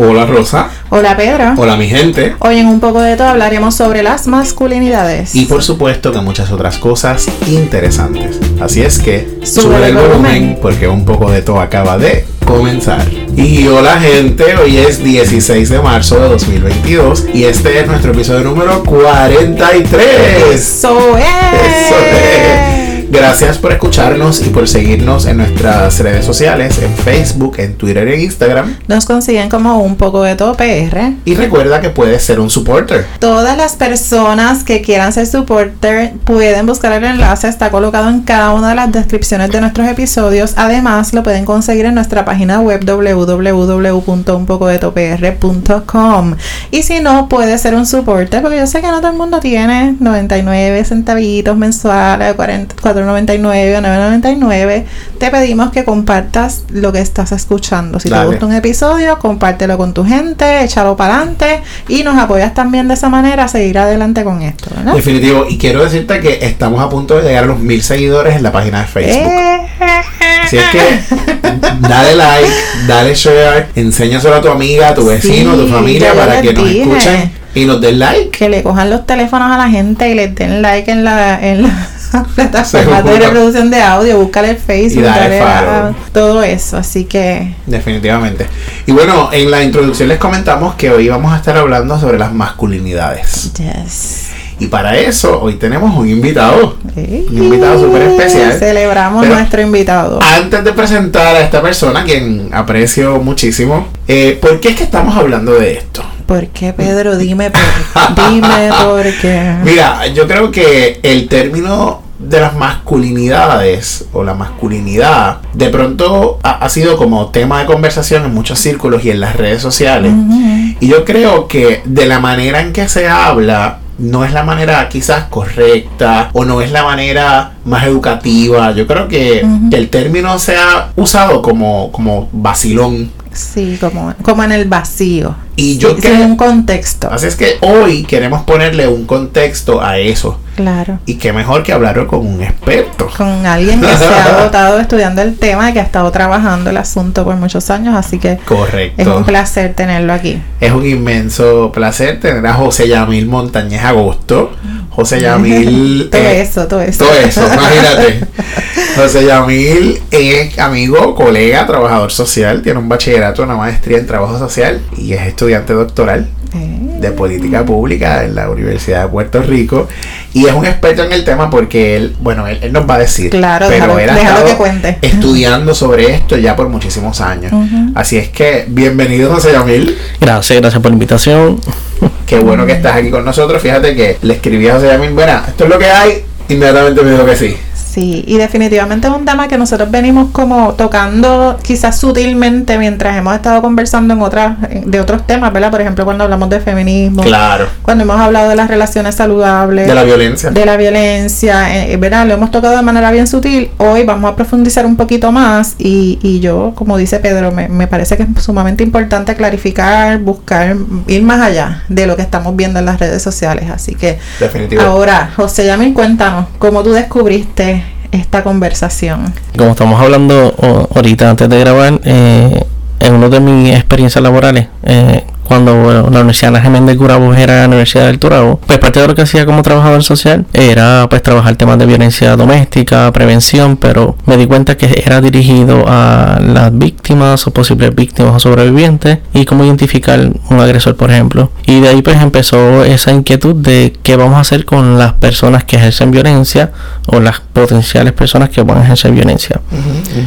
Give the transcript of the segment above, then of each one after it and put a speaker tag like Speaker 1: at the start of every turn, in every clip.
Speaker 1: Hola Rosa.
Speaker 2: Hola Pedro.
Speaker 1: Hola mi gente.
Speaker 2: Hoy en un poco de todo hablaremos sobre las masculinidades.
Speaker 1: Y por supuesto que muchas otras cosas interesantes. Así es que
Speaker 2: Sube el volumen.
Speaker 1: porque un poco de todo acaba de comenzar. Y hola gente, hoy es 16 de marzo de 2022 y este es nuestro episodio número 43.
Speaker 2: Eso es.
Speaker 1: Eso es. Gracias por escucharnos y por seguirnos en nuestras redes sociales, en Facebook, en Twitter e Instagram.
Speaker 2: Nos consiguen como un poco de todo PR.
Speaker 1: Y recuerda que puedes ser un supporter.
Speaker 2: Todas las personas que quieran ser supporter pueden buscar el enlace, está colocado en cada una de las descripciones de nuestros episodios. Además, lo pueden conseguir en nuestra página web www.unpocodetopr.com. Y si no, puede ser un supporter, porque yo sé que no todo el mundo tiene 99 centavitos mensuales, 40, 4.99 o 9.99, te pedimos que compartas lo que estás escuchando. Si
Speaker 1: Dale.
Speaker 2: te gusta un episodio, compártelo con tu gente, échalo para adelante y nos apoyas también de esa manera a seguir adelante con esto, ¿verdad?
Speaker 1: Definitivo. Y quiero decirte que estamos a punto de llegar a los mil seguidores en la página de Facebook.
Speaker 2: Eh,
Speaker 1: Así es que dale like, dale share, enséñaselo a tu amiga, a tu vecino, a tu familia para que nos
Speaker 2: dije.
Speaker 1: escuchen y nos den like.
Speaker 2: que le cojan los teléfonos a la gente y les den like en la, en la plataforma de reproducción de audio, búscale el Facebook,
Speaker 1: Y dale
Speaker 2: dale a-
Speaker 1: follow.
Speaker 2: todo eso. Así que
Speaker 1: Definitivamente. Y bueno, en la introducción les comentamos que hoy vamos a estar hablando sobre las masculinidades.
Speaker 2: yes.
Speaker 1: Y para eso, hoy tenemos un invitado.
Speaker 2: Ey,
Speaker 1: Un invitado súper especial.
Speaker 2: Celebramos
Speaker 1: Pero-
Speaker 2: nuestro invitado.
Speaker 1: Antes de presentar a esta persona, quien aprecio muchísimo, eh, ¿por qué es que estamos hablando de esto?
Speaker 2: ¿Por qué, Pedro? Dime por Dime por qué.
Speaker 1: Mira, yo creo que el término de las masculinidades o la masculinidad de pronto ha, ha sido como tema de conversación en muchos círculos y en las redes sociales. Y yo creo que de la manera en que se habla no es la manera quizás correcta o no es la manera más educativa. Yo creo que el término se ha usado como, como vacilón.
Speaker 2: Sí, como, como en el vacío.
Speaker 1: Y yo
Speaker 2: Sí,
Speaker 1: creo-
Speaker 2: sin un contexto.
Speaker 1: Así es que hoy queremos ponerle un contexto a eso.
Speaker 2: Claro.
Speaker 1: Y qué mejor que hablarlo con un experto.
Speaker 2: Con alguien que se ha agotado estudiando el tema y que ha estado trabajando el asunto por muchos años, así que
Speaker 1: Correcto.
Speaker 2: es un placer tenerlo aquí.
Speaker 1: Es un inmenso placer tener a José Yamil Montañez Agosto. José Yamil.
Speaker 2: todo
Speaker 1: eh,
Speaker 2: eso, todo eso.
Speaker 1: Todo eso, imagínate. José Yamil es amigo, colega, trabajador social, tiene un bachillerato, una maestría en trabajo social y es estudiante doctoral de política pública en la Universidad de Puerto Rico y es un experto en el tema porque él, bueno, él, él nos va a decir,
Speaker 2: Claro,
Speaker 1: pero
Speaker 2: déjalo-
Speaker 1: él ha estado
Speaker 2: que cuente.
Speaker 1: estudiando sobre esto ya por muchísimos años. Así es que bienvenido José Yamil.
Speaker 3: Gracias, gracias por la invitación.
Speaker 1: Qué bueno que estás aquí con nosotros. Fíjate que le escribí a José Yamil, bueno, esto es lo que hay. Inmediatamente me dijo que sí.
Speaker 2: Sí, y definitivamente es un tema que nosotros venimos como tocando quizás sutilmente mientras hemos estado conversando en otras de otros temas, ¿verdad? Por ejemplo, cuando hablamos de feminismo,
Speaker 1: Claro.
Speaker 2: cuando hemos hablado de las relaciones saludables,
Speaker 1: De la violencia.
Speaker 2: de la violencia, eh, ¿verdad? Lo hemos tocado de manera bien sutil. Hoy vamos a profundizar un poquito más y, y yo, como dice Pedro, me, me parece que es sumamente importante clarificar, buscar, ir más allá de lo que estamos viendo en las redes sociales. Así que
Speaker 1: Definitivo.
Speaker 2: ahora, José Yamil, cuéntanos, ¿cómo tú descubriste esta conversación?
Speaker 3: Como estamos hablando ahorita antes de grabar, eh, en una de mis experiencias laborales, eh, cuando bueno, la Universidad Ana Jiménez de Gurabo era la Universidad del Turabo, pues parte de lo que hacía como trabajador social era pues trabajar temas de violencia doméstica, prevención, pero me di cuenta que era dirigido a las víctimas o posibles víctimas o sobrevivientes y cómo identificar un agresor, por ejemplo. Y de ahí pues empezó esa inquietud de qué vamos a hacer con las personas que ejercen violencia o las potenciales personas que van a ejercer violencia.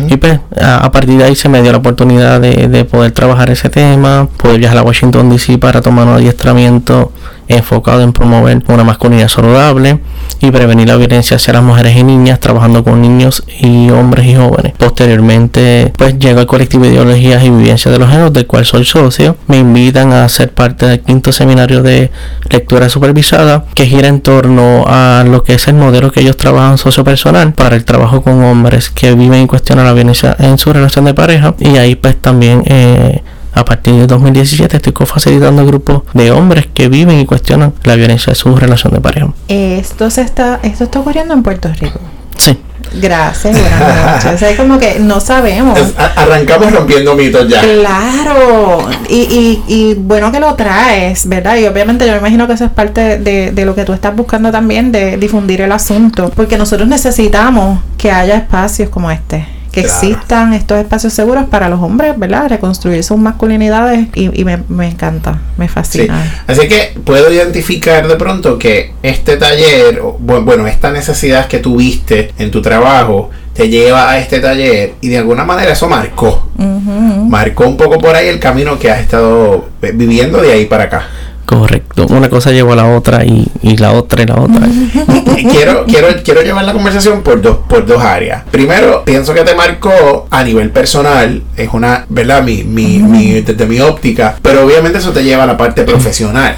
Speaker 3: Y pues a, a partir de ahí se me dio la oportunidad de, de poder trabajar ese tema, poder viajar a Washington DC para tomar un adiestramiento enfocado en promover una masculinidad saludable y prevenir la violencia hacia las mujeres y niñas trabajando con niños y hombres y jóvenes. Posteriormente pues llego al colectivo de ideologías y vivencias de los géneros del cual soy socio. Me invitan a ser parte del quinto seminario de lectura supervisada que gira en torno a lo que es el modelo que ellos trabajan sociopersonal para el trabajo con hombres que viven y cuestionan la violencia en su relación de pareja y ahí pues también eh, a partir de 2017 estoy facilitando grupos de hombres que viven y cuestionan la violencia de su relación de pareja.
Speaker 2: Esto se está, esto está ocurriendo en Puerto Rico.
Speaker 3: Sí,
Speaker 2: Gracias, buenas noches. Es como que no sabemos.
Speaker 1: Arrancamos rompiendo mitos ya.
Speaker 2: Claro, y, y, y bueno que lo traes, ¿verdad? Y obviamente yo me imagino que eso es parte de, de lo que tú estás buscando también, de difundir el asunto, porque nosotros necesitamos que haya espacios como este, que
Speaker 1: Claro.
Speaker 2: existan estos espacios seguros para los hombres, ¿verdad? Reconstruir sus masculinidades y, y me, me encanta, me
Speaker 1: Sí.
Speaker 2: fascina.
Speaker 1: Así que puedo identificar de pronto que este taller, bueno, esta necesidad que tuviste en tu trabajo, te lleva a este taller y de alguna manera eso marcó. Marcó un poco por ahí el camino que has estado eh, viviendo de ahí para acá.
Speaker 3: Correcto. Una cosa llevó a la otra y, y la otra y la otra.
Speaker 1: Quiero, quiero, quiero llevar la conversación por dos, por dos áreas. Primero, pienso que te marcó a nivel personal, es una, ¿verdad? Mi, mi, mi- desde mi óptica, pero obviamente eso te lleva a la parte profesional.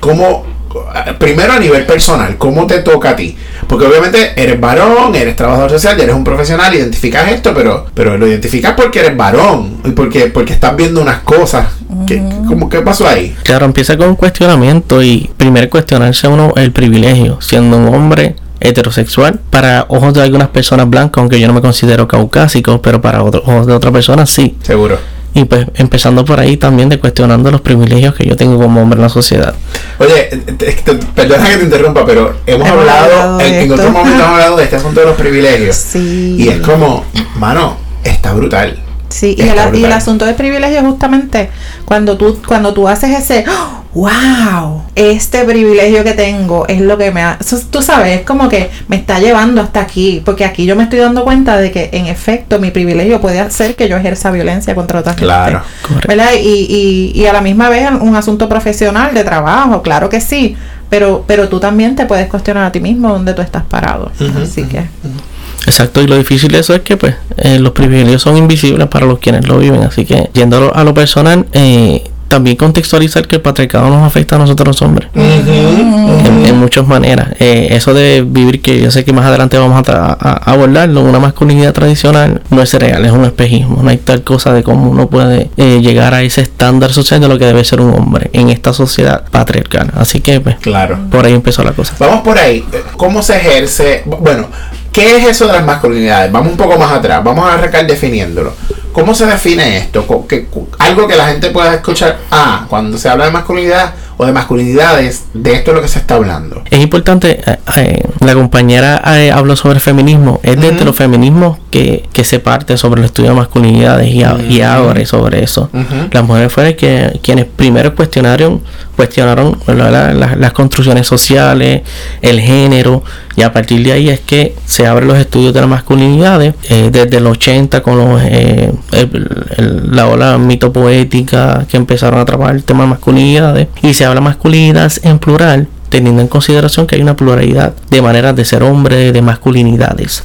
Speaker 1: ¿Cómo, primero a nivel personal, cómo te toca a ti? Porque obviamente eres varón, eres trabajador social, ya eres un profesional, identificas esto, pero, pero lo identificas porque eres varón y porque, porque estás viendo unas cosas. ¿Qué, cómo, ¿Qué pasó ahí?
Speaker 3: Claro, empieza con un cuestionamiento y primero cuestionarse uno el privilegio, siendo un hombre heterosexual, para ojos de algunas personas blancas, aunque yo no me considero caucásico, pero para otros ojos de otras personas sí.
Speaker 1: Seguro.
Speaker 3: Y pues empezando por ahí también de cuestionando los privilegios que yo tengo como hombre en la sociedad.
Speaker 1: Oye, te- te- perdona que te interrumpa, pero hemos,
Speaker 2: Hemos
Speaker 1: hablado, en, en otro momento hemos hablado de este asunto de los privilegios.
Speaker 2: Sí.
Speaker 1: Y es como, mano, está brutal.
Speaker 2: Sí, y el, y el
Speaker 1: brutal.
Speaker 2: asunto del privilegio justamente cuando tú, cuando tú haces ese, ¡Oh! wow, este privilegio que tengo es lo que me ha, eso, tú sabes, es como que me está llevando hasta aquí, porque aquí yo me estoy dando cuenta de que en efecto mi privilegio puede hacer que yo ejerza violencia contra otra gente.
Speaker 1: Claro.
Speaker 3: Correcto.
Speaker 2: ¿Verdad? Y, y, y a la misma vez un asunto profesional de trabajo, claro que sí, pero, pero tú también te puedes cuestionar a ti mismo dónde tú estás parado. Así que,
Speaker 3: Exacto, y lo difícil de eso es que pues eh, los privilegios son invisibles para los quienes lo viven, así que yendo a lo, personal, eh, también contextualizar que el patriarcado nos afecta a nosotros los hombres. en, en muchas maneras. Eh, eso de vivir, que yo sé que más adelante vamos a abordarlo, una masculinidad tradicional no es real, es un espejismo. No hay tal cosa de cómo uno puede eh, llegar a ese estándar social de lo que debe ser un hombre en esta sociedad patriarcal. Así que, pues,
Speaker 1: Claro.
Speaker 3: por ahí empezó la cosa.
Speaker 1: Vamos por ahí. ¿Cómo se ejerce? Bueno, ¿qué es eso de las masculinidades? Vamos un poco más atrás. Vamos a arrancar definiéndolo. ¿Cómo se define esto? Algo que la gente pueda escuchar. Ah, cuando se habla de masculinidad o de masculinidades, de esto es lo que se está hablando.
Speaker 3: Es importante, eh, eh, la compañera eh, habló sobre feminismo, es desde
Speaker 1: Ujú.
Speaker 3: los feminismos que, que se parte sobre el estudio de masculinidades y, a- y
Speaker 1: Ujú.
Speaker 3: abre sobre eso. Las mujeres fueron que, quienes primero cuestionaron, cuestionaron ¿verdad? la- la- las construcciones sociales, el género, y a partir de ahí es que se abren los estudios de las masculinidades, eh, desde los 80 con los, el- el- la ola mitopoética que empezaron a trabajar el tema de masculinidades, y se habla masculinidades en plural, teniendo en consideración que hay una pluralidad de maneras de ser hombre, de masculinidades.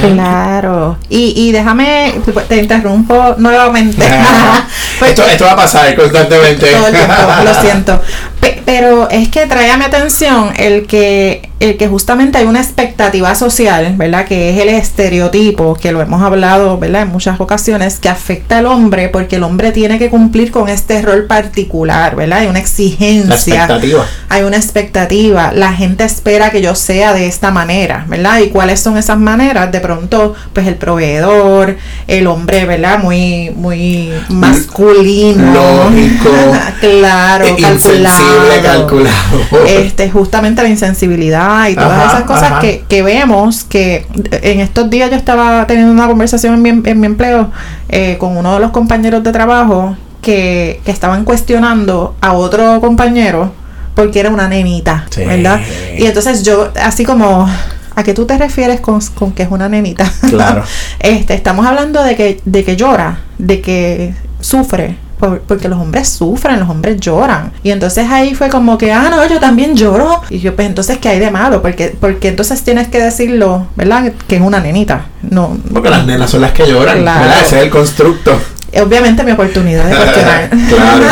Speaker 2: Claro. Y, y déjame, te interrumpo nuevamente. Porque-
Speaker 1: esto, esto va a pasar constantemente.
Speaker 2: todo el tiempo, lo siento. Pe- pero es que trae a mi atención el que, el que justamente hay una expectativa social, ¿verdad? Que es el estereotipo, que lo hemos hablado, ¿verdad? En muchas ocasiones, que afecta al hombre porque el hombre tiene que cumplir con este rol particular, ¿verdad? Hay una exigencia
Speaker 1: expectativa.
Speaker 2: hay una expectativa, la gente espera que yo sea de esta manera, ¿verdad? ¿Y cuáles son esas maneras? De pronto, pues el proveedor, el hombre, ¿verdad? Muy, muy masculino.
Speaker 1: Lógico.
Speaker 2: claro, calculado.
Speaker 1: calculado.
Speaker 2: Este, justamente la insensibilidad y todas
Speaker 1: Ajá,
Speaker 2: esas cosas
Speaker 1: ajá.
Speaker 2: que, que vemos que en estos días yo estaba teniendo una conversación en mi, en mi empleo eh, con uno de los compañeros de trabajo que, que estaban cuestionando a otro compañero porque era una nenita,
Speaker 1: Sí.
Speaker 2: ¿verdad? Y entonces yo, así como, ¿a qué tú te refieres con, con que es una nenita?
Speaker 1: Claro.
Speaker 2: este, estamos hablando de que, de que llora, de que sufre. Por- Porque los hombres sufren, los hombres lloran. Y entonces ahí fue como que, ah, no, yo también lloro. Y yo, pues entonces, ¿qué hay de malo? Porque, porque entonces tienes que decirlo, ¿verdad? Que es una nenita. No,
Speaker 1: Porque las nenas son las que lloran,
Speaker 2: Claro.
Speaker 1: ¿verdad? Ese es el constructo.
Speaker 2: obviamente mi oportunidad de cuestionar.
Speaker 1: Claro,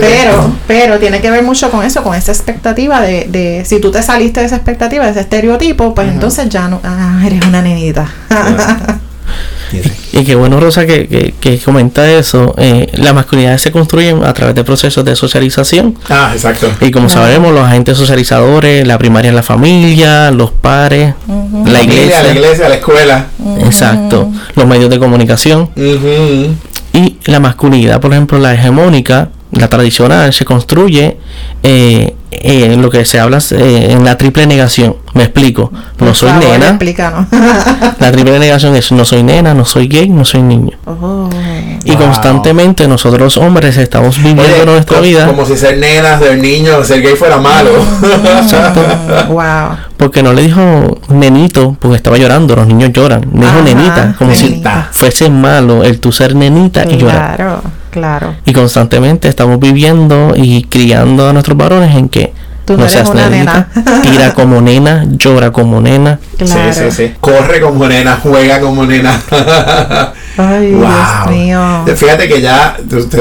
Speaker 2: pero, pero tiene que ver mucho con eso, con esa expectativa de, de si tú te saliste de esa expectativa, de ese estereotipo, pues entonces ya no, ah, eres una nenita.
Speaker 3: Y qué bueno, Rosa, que, que, que comenta eso. Eh, las masculinidades se construyen a través de procesos de socialización.
Speaker 1: Ah, exacto.
Speaker 3: Y como sabemos, los agentes socializadores, la primaria es la familia, los pares, la iglesia.
Speaker 1: la iglesia, la escuela.
Speaker 3: Exacto. Los medios de comunicación. Y la masculinidad, por ejemplo, la hegemónica, la tradicional, se construye eh, eh, en lo que se habla eh, en la triple negación. Me explico. No soy
Speaker 2: favor,
Speaker 3: nena.
Speaker 2: explícanos.
Speaker 3: La triple negación es no soy nena, no soy gay, no soy niño.
Speaker 2: Oh.
Speaker 3: Y
Speaker 1: Wow.
Speaker 3: constantemente nosotros los hombres estamos viviendo
Speaker 1: Oye,
Speaker 3: nuestra vida
Speaker 1: Como si ser nena, ser niño, ser gay fuera malo.
Speaker 3: Exacto.
Speaker 2: Mm, wow.
Speaker 3: porque no le dijo nenito porque estaba llorando, los niños lloran. Le dijo
Speaker 2: Ajá,
Speaker 3: nenita, como
Speaker 1: nenita.
Speaker 3: si fuese malo el tu ser nenita y llorar.
Speaker 2: Claro.
Speaker 3: Y constantemente estamos viviendo y criando a nuestros varones en que
Speaker 2: Tú no
Speaker 3: seas
Speaker 2: una
Speaker 3: nenita,
Speaker 2: nena.
Speaker 3: tira como nena, llora como nena.
Speaker 2: Claro.
Speaker 1: Sí, sí, sí. Corre como nena, juega como nena.
Speaker 2: Ay, Dios mío.
Speaker 1: Fíjate que ya,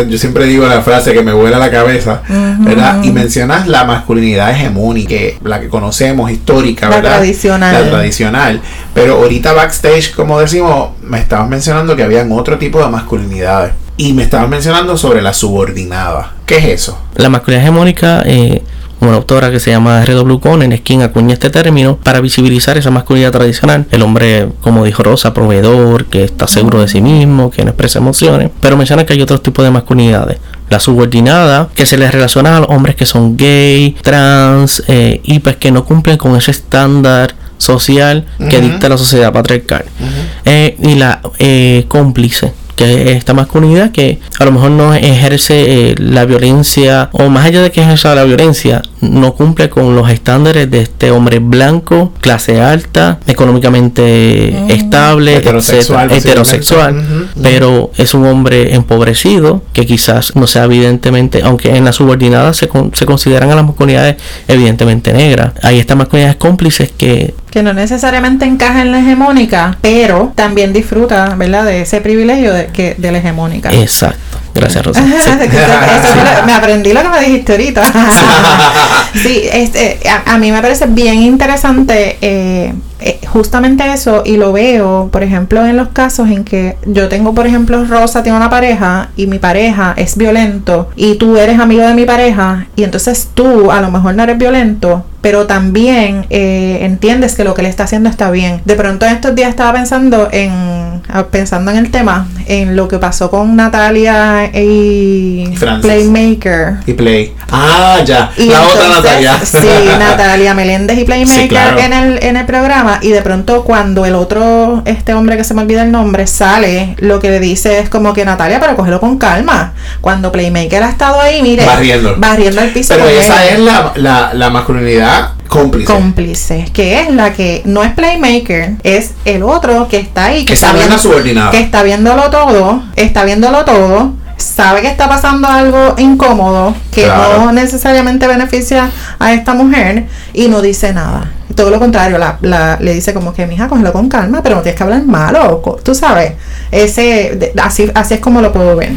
Speaker 1: yo siempre digo la frase que me vuela la cabeza, ¿verdad? Y mencionas la masculinidad hegemónica, que- la que conocemos, histórica,
Speaker 2: La
Speaker 1: ¿verdad?
Speaker 2: tradicional.
Speaker 1: La tradicional. Pero ahorita backstage, como decimos, me estabas mencionando que habían otro tipo de masculinidades. Y me estabas mencionando sobre la subordinada. ¿Qué es eso?
Speaker 3: La masculinidad hegemónica, eh, una autora que se llama R.W. Conner es quien acuña este término para visibilizar esa masculinidad tradicional. El hombre, como dijo Rosa, proveedor, que está seguro de sí mismo, que no expresa emociones. Pero menciona que hay otros tipos de masculinidades. La subordinada, que se les relaciona a los hombres que son gay, trans, eh, y pues que no cumplen con ese estándar social que dicta la sociedad patriarcal. Eh, y la eh, cómplice que es esta masculinidad que a lo mejor no ejerce eh, la violencia o más allá de que ejerza la violencia no cumple con los estándares de este hombre blanco clase alta económicamente estable
Speaker 1: Heterosexual,
Speaker 3: etcétera, heterosexual. Pero es un hombre empobrecido que quizás no sea evidentemente aunque en la subordinada se, con- se consideran a las masculinidades evidentemente negras. Hay estas masculinidades cómplices que
Speaker 2: Que no necesariamente encaja en la hegemónica, pero también disfruta, ¿verdad? De ese privilegio de, que, de la hegemónica.
Speaker 3: exacto gracias Rosa Sí.
Speaker 2: Me aprendí lo que me dijiste ahorita. sí, este, a, a mí me parece bien interesante eh, eh, justamente eso y lo veo, por ejemplo, en los casos en que yo tengo, por ejemplo, Rosa tiene una pareja y mi pareja es violento y tú eres amigo de mi pareja y entonces tú a lo mejor no eres violento, pero también eh, entiendes que lo que le está haciendo está bien. De pronto en estos días estaba pensando en ah, pensando en el tema, en lo que pasó con Natalia y
Speaker 1: Francis.
Speaker 2: Playmaker.
Speaker 1: Y Play. Ah, ya.
Speaker 2: Y
Speaker 1: la otra Natalia.
Speaker 2: Sí, Natalia Meléndez y Playmaker
Speaker 1: Sí, claro.
Speaker 2: en, el, en el programa. Y de pronto, cuando el otro, este hombre que se me olvida el nombre, sale, lo que le dice es como que Natalia, pero cógelo con calma. Cuando Playmaker ha estado ahí, mire,
Speaker 1: Barriendo.
Speaker 2: barriendo el piso.
Speaker 1: Pero esa
Speaker 2: él.
Speaker 1: es la, la, la masculinidad cómplice.
Speaker 2: cómplice, que es la que no es Playmaker, es el otro que está ahí, que
Speaker 1: Esa no es la subordinada.
Speaker 2: que está viéndolo todo, está viéndolo todo, sabe que está pasando algo incómodo que
Speaker 1: Claro.
Speaker 2: no necesariamente beneficia a esta mujer y no dice nada. Todo lo contrario, la, la- le dice como que, mija, cógelo con calma, pero no tienes que hablar malo, tú sabes. Ese, así, así es como lo puedo ver.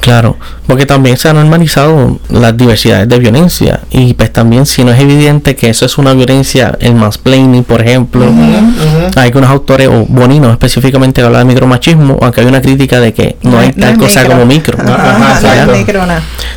Speaker 3: Claro, porque también se han normalizado las diversidades de violencia y pues también si no es evidente que eso es una violencia, el mansplaining por ejemplo, hay algunos autores, o Bonino específicamente habla de micromachismo, aunque hay una crítica de que no, hay
Speaker 2: es-
Speaker 3: tal cosa
Speaker 2: micro.
Speaker 3: como micro.
Speaker 1: No, ajá,
Speaker 2: no.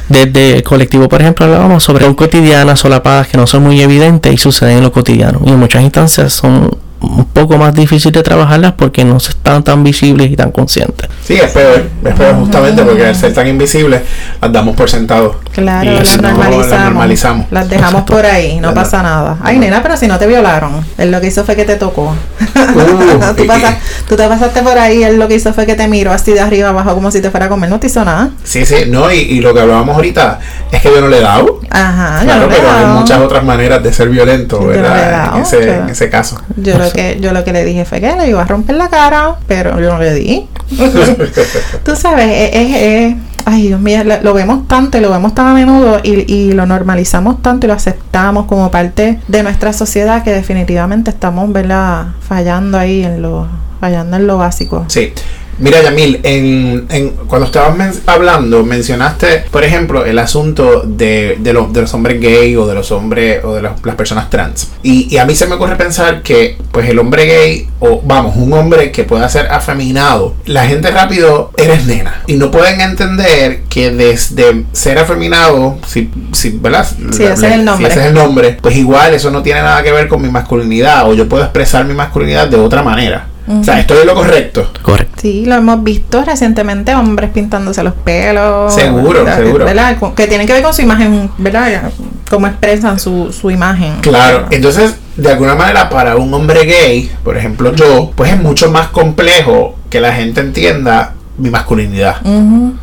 Speaker 3: Desde el colectivo, por ejemplo, hablábamos sobre cotidianas solapadas que no son muy evidentes y suceden en lo cotidiano. Y en muchas instancias son un poco más difíciles de trabajarlas porque no están tan visibles y tan conscientes.
Speaker 1: Sí, es peor. Es peor justamente porque al ser tan invisibles, las damos por sentado.
Speaker 2: Claro,
Speaker 1: Y
Speaker 2: las
Speaker 1: no,
Speaker 2: normalizamos.
Speaker 1: las normalizamos.
Speaker 2: Las dejamos
Speaker 3: Exacto.
Speaker 2: por ahí, no pasa nada. Ay, nena, pero si no te violaron. Él lo que hizo fue que te tocó.
Speaker 1: Uh,
Speaker 2: tú,
Speaker 1: y-
Speaker 2: pasa- tú te pasaste por ahí, él lo que hizo fue que te miró así de arriba abajo como si te fuera a comer. No te hizo nada.
Speaker 1: Sí, sí, no, y, y lo que hablábamos ahorita es que yo no le he dado.
Speaker 2: Ajá,
Speaker 1: Claro,
Speaker 2: no le he
Speaker 1: pero hay muchas otras maneras de ser violento,
Speaker 2: Yo no le he
Speaker 1: ¿verdad?
Speaker 2: dado,
Speaker 1: en, ese,
Speaker 2: claro.
Speaker 1: en ese caso.
Speaker 2: Yo lo, que, yo lo que le dije fue que le iba a romper la cara, pero yo no le di. Tú sabes, es, es- es- ay Dios mío, lo, lo vemos tanto y lo vemos tan a menudo y, y lo normalizamos tanto y lo aceptamos como parte de nuestra sociedad que definitivamente estamos, ¿verdad? Fallando ahí en lo, fallando en lo básico.
Speaker 1: Sí. Mira, Yamil, en, en, cuando estabas men- hablando, mencionaste, por ejemplo, el asunto de, de, los- de los hombres gay o de los hombres o de las, las personas trans. Y, y a mí se me ocurre pensar que, pues, el hombre gay, o vamos, un hombre que pueda ser afeminado, la gente rápido eres nena. Y no pueden entender que desde ser afeminado, si, si ¿verdad?
Speaker 2: Sí, ese es el nombre.
Speaker 1: Si ese es el nombre, pues igual eso no tiene nada que ver con mi masculinidad, o yo puedo expresar mi masculinidad de otra manera. O sea, estoy en lo correcto.
Speaker 3: Correcto.
Speaker 2: Sí, lo hemos visto recientemente, hombres pintándose los pelos.
Speaker 1: Seguro,
Speaker 2: ¿verdad?
Speaker 1: seguro.
Speaker 2: ¿verdad? Que tienen que ver con su imagen, ¿verdad? Cómo expresan su, su imagen.
Speaker 1: Claro, entonces de alguna manera para un hombre gay, por ejemplo yo, pues es mucho más complejo que la gente entienda mi masculinidad.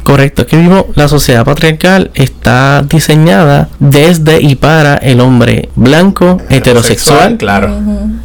Speaker 3: Correcto, que vivo la sociedad patriarcal está diseñada desde y para el hombre blanco, heterosexual
Speaker 1: claro.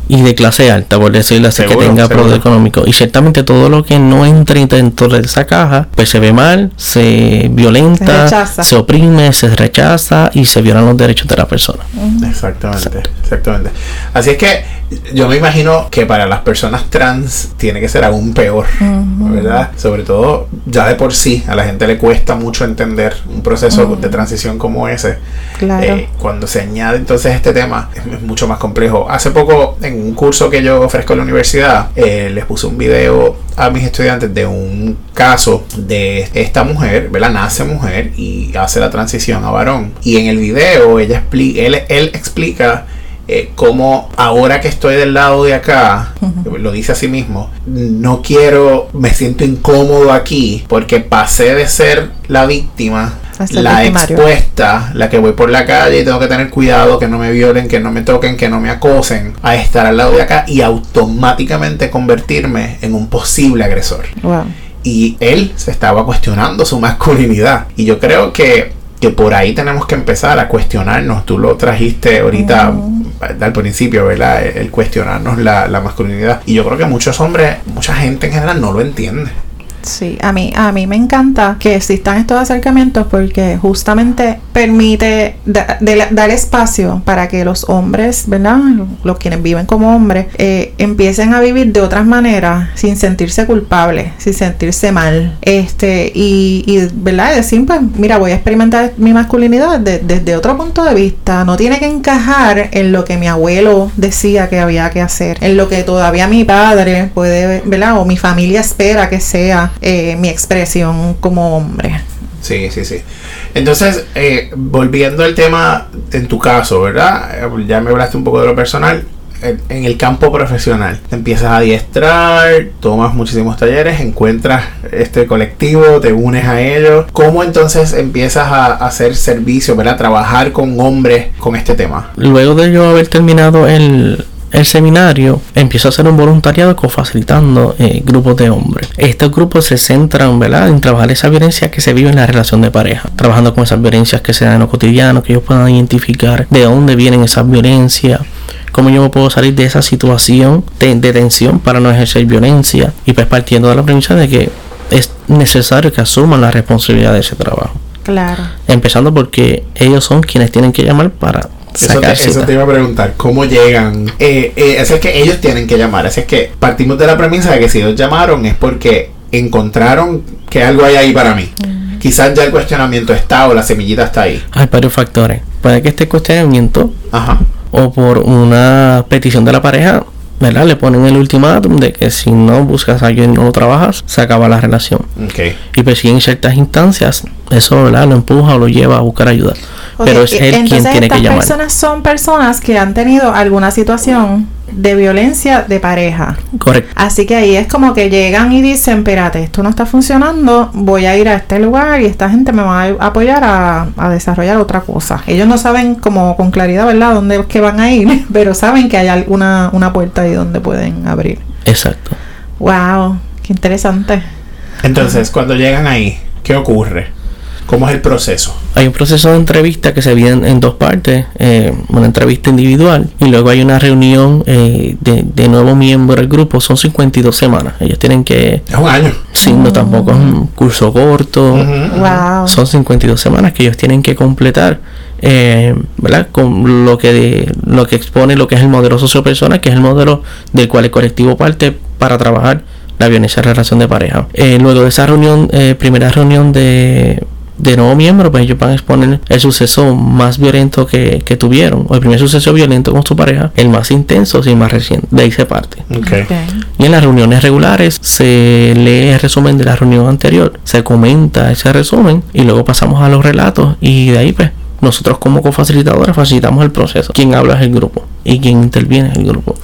Speaker 3: y de clase alta, por decirlo así, que tenga poder económico. Y ciertamente todo lo que no entre dentro de esa caja, pues se ve mal, se violenta,
Speaker 2: Se rechaza.
Speaker 3: se oprime, se rechaza y se violan los derechos de la persona.
Speaker 1: Exactamente, exactamente. Así es que yo me imagino que para las personas trans tiene que ser aún peor, ¿verdad? Sobre todo ya de por sí a la gente le cuesta mucho entender un proceso de transición como ese.
Speaker 2: Claro.
Speaker 1: Eh, cuando se añade entonces este tema es, mucho más complejo. Hace poco en un curso que yo ofrezco en la universidad eh, les puse un video a mis estudiantes de un caso de esta mujer, ¿verdad? Nace mujer y hace la transición a varón. Y en el video ella explica, él, él explica eh, cómo ahora que estoy del lado de acá, lo dice a sí mismo, no quiero, me siento incómodo aquí porque pasé de ser la víctima, la expuesta, la que voy por la calle y tengo que tener cuidado que no me violen, que no me toquen, que no me acosen, a estar al lado de acá y automáticamente convertirme en un posible agresor
Speaker 2: Wow.
Speaker 1: y él se estaba cuestionando su masculinidad. Y yo creo que, que por ahí tenemos que empezar a cuestionarnos. Tú lo trajiste ahorita al principio, ¿verdad? El cuestionarnos la, la masculinidad. Y yo creo que muchos hombres, mucha gente en general no lo entiende.
Speaker 2: Sí, a mí, a mí me encanta que existan estos acercamientos porque justamente permite da- dar espacio para que los hombres, ¿verdad? Los quienes viven como hombres, eh, empiecen a vivir de otras maneras sin sentirse culpables, sin sentirse mal. Este, y, y ¿verdad? Decir, pues, mira, voy a experimentar mi masculinidad de- desde otro punto de vista. No tiene que encajar en lo que mi abuelo decía que había que hacer, en lo que todavía mi padre puede, ¿verdad? O mi familia espera que sea eh, mi expresión como hombre.
Speaker 1: Sí, sí, sí. Entonces, eh, volviendo al tema, en tu caso, ¿verdad? Eh, Ya me hablaste un poco de lo personal. En en el campo profesional, te empiezas a adiestrar, tomas muchísimos talleres, encuentras este colectivo, te unes a ellos. ¿Cómo entonces empiezas a a hacer servicio, ¿verdad? Trabajar con hombres con este tema.
Speaker 3: Luego de yo haber terminado el, el seminario, empiezo a hacer un voluntariado cofacilitando eh, grupos de hombres. Estos grupos se centran ¿verdad? en trabajar esa violencia que se vive en la relación de pareja, trabajando con esas violencias que se dan en lo cotidiano, que ellos puedan identificar de dónde vienen esas violencias, cómo yo me puedo salir de esa situación de, de tensión para no ejercer violencia y pues partiendo de la premisa de que es necesario que asuman la responsabilidad de ese trabajo.
Speaker 2: Claro.
Speaker 3: Empezando porque ellos son quienes tienen que llamar para
Speaker 1: Eso te, eso iba a preguntar, ¿cómo llegan? Eh, eh, así es que ellos tienen que llamar, así es que partimos de la premisa de que si ellos llamaron es porque encontraron que algo hay ahí para mí. Quizás ya el cuestionamiento está o la semillita está ahí.
Speaker 3: Hay varios factores. Puede que este cuestionamiento
Speaker 1: Ajá.
Speaker 3: o por una petición de la pareja, ¿verdad? Le ponen el ultimátum de que si no buscas a alguien y no lo trabajas, se acaba la relación. Y pues si en ciertas instancias eso, ¿verdad? Lo empuja o lo lleva a buscar ayuda. Pero es él quien tiene que
Speaker 2: estas
Speaker 3: llamar.
Speaker 2: personas son personas que han tenido alguna situación de violencia de pareja.
Speaker 3: Correcto.
Speaker 2: Así que ahí es como que llegan y dicen, espérate, esto no está funcionando, voy a ir a este lugar y esta gente me va a apoyar a, a desarrollar otra cosa. Ellos no saben como con claridad, ¿verdad?, dónde es que van a ir, pero saben que hay alguna una puerta ahí donde pueden abrir.
Speaker 3: Exacto.
Speaker 2: Wow, qué interesante.
Speaker 1: Entonces, cuando llegan ahí, ¿qué ocurre? ¿Cómo es el proceso?
Speaker 3: Hay un proceso de entrevista que se divide en, en dos partes, eh, una entrevista individual y luego hay una reunión eh, de, de nuevo miembro del grupo, son 52 semanas, ellos tienen que,
Speaker 1: Es un año.
Speaker 3: sí, no tampoco es un curso corto,
Speaker 1: Ujú.
Speaker 2: Wow.
Speaker 3: son 52 semanas que ellos tienen que completar, eh, ¿verdad? Con lo que, de- lo que expone lo que es el modelo sociopersonal, que es el modelo del cual el colectivo parte para trabajar la violencia en relación de pareja. Eh, luego de esa reunión, eh, primera reunión de de nuevo miembro, pues ellos van a exponer el suceso más violento que, que tuvieron, o el primer suceso violento con su pareja, el más intenso y más reciente. De ahí se parte.
Speaker 1: Okay.
Speaker 3: Y en las reuniones regulares se lee el resumen de la reunión anterior, se comenta ese resumen y luego pasamos a los relatos y de ahí pues nosotros como cofacilitadores facilitamos el proceso. Quien habla es el grupo y quien interviene es el grupo.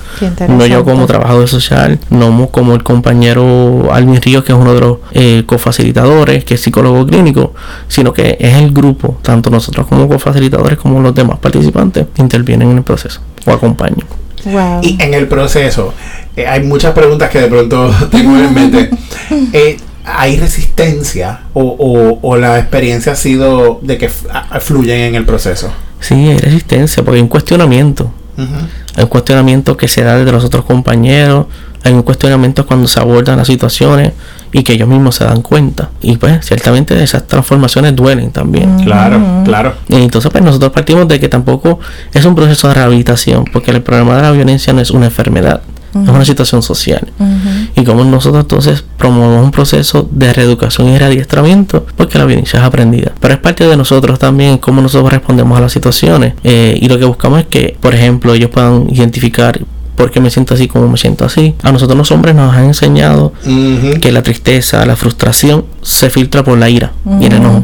Speaker 3: No yo como trabajador social, no como el compañero Alvin Ríos, que es uno de los eh, cofacilitadores, que es psicólogo clínico, sino que es el grupo, tanto nosotros como cofacilitadores como los demás participantes, intervienen en el proceso o acompañan.
Speaker 1: Y en el proceso, eh, hay muchas preguntas que de pronto tengo en mente. Eh, ¿Hay resistencia o, o, la experiencia ha sido de que fluyen en el proceso?
Speaker 3: Sí, hay resistencia, porque hay un cuestionamiento. Hay un cuestionamiento que se da desde los otros compañeros, hay un cuestionamiento cuando se abordan las situaciones y que ellos mismos se dan cuenta. Y pues ciertamente esas transformaciones duelen también.
Speaker 1: Claro, claro.
Speaker 3: Y entonces pues nosotros partimos de que tampoco es un proceso de rehabilitación, porque el problema de la violencia no es una enfermedad es una situación social. Y como nosotros entonces promovemos un proceso de reeducación y readiestramiento, porque la violencia es aprendida. Pero es parte de nosotros también cómo nosotros respondemos a las situaciones. Eh, y lo que buscamos es que, por ejemplo, ellos puedan identificar por qué me siento así como me siento así. A nosotros los hombres nos han enseñado que la tristeza, la frustración se filtra por la ira y el enojo,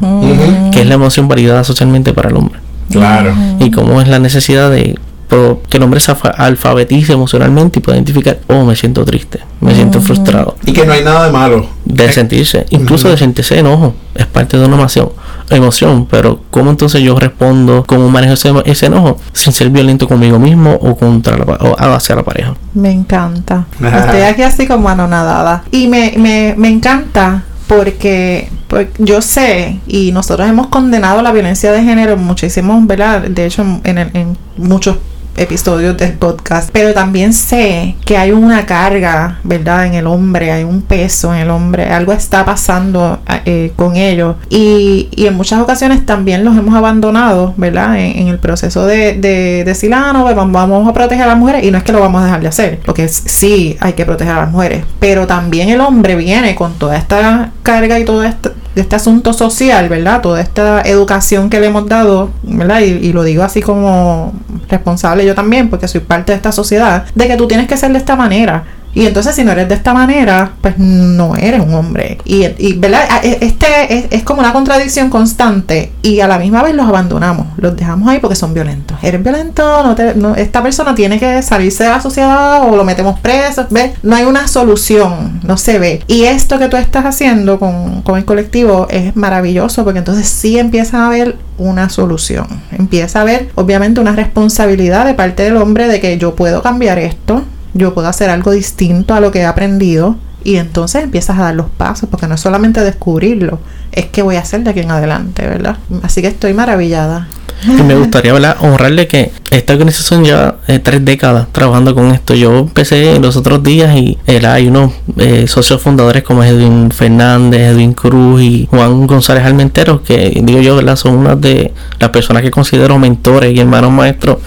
Speaker 3: que es la emoción validada socialmente para el hombre.
Speaker 1: Claro.
Speaker 3: Y cómo es la necesidad de que el hombre se alfabetice emocionalmente y pueda identificar, oh, me siento triste, me siento frustrado.
Speaker 1: Y que no hay nada de malo.
Speaker 3: De sentirse, incluso de sentirse enojo, es parte de una emoción, emoción, pero ¿cómo entonces yo respondo, cómo manejo ese, enojo sin ser violento conmigo mismo o contra la, o hacia la pareja?
Speaker 2: Me encanta. Estoy aquí así como anonadada. Y me, me, me encanta porque, pues, yo sé y nosotros hemos condenado la violencia de género muchísimo, ¿verdad? De hecho, en, el, en muchos episodios del podcast, pero también sé que hay una carga, ¿verdad? En el hombre, hay un peso en el hombre, algo está pasando eh, con ellos y, y, en muchas ocasiones también los hemos abandonado, ¿verdad? En, el proceso de, de, decir, ah, no, vamos a proteger a las mujeres y no es que lo vamos a dejar de hacer, porque sí hay que proteger a las mujeres, pero también el hombre viene con toda esta carga y todo esto de este asunto social, ¿verdad? Toda esta educación que le hemos dado, ¿verdad? Y, y, lo digo así como responsable yo también, porque soy parte de esta sociedad, de que tú tienes que ser de esta manera. Y entonces si no eres de esta manera, pues no eres un hombre. Y, y ¿verdad? E, este es, como una contradicción constante y a la misma vez los abandonamos, los dejamos ahí porque son violentos. Eres violento, no te, no, esta persona tiene que salirse de la sociedad o lo metemos preso, ¿ves? No hay una solución, no se ve. Y esto que tú estás haciendo con, con el colectivo es maravilloso porque entonces sí empieza a haber una solución. Empieza a haber obviamente una responsabilidad de parte del hombre de que yo puedo cambiar esto, yo puedo hacer algo distinto a lo que he aprendido y entonces empiezas a dar los pasos, porque no es solamente descubrirlo, es que voy a hacer de aquí en adelante, ¿verdad? Así que estoy maravillada.
Speaker 3: Y me gustaría honrarle que esta organización lleva eh, tres décadas trabajando con esto. Yo empecé los otros días y eh, hay unos eh, socios fundadores como Edwin Fernández, Edwin Cruz y Juan González Almentero, que digo yo, ¿verdad? son unas de las personas que considero mentores y hermanos maestros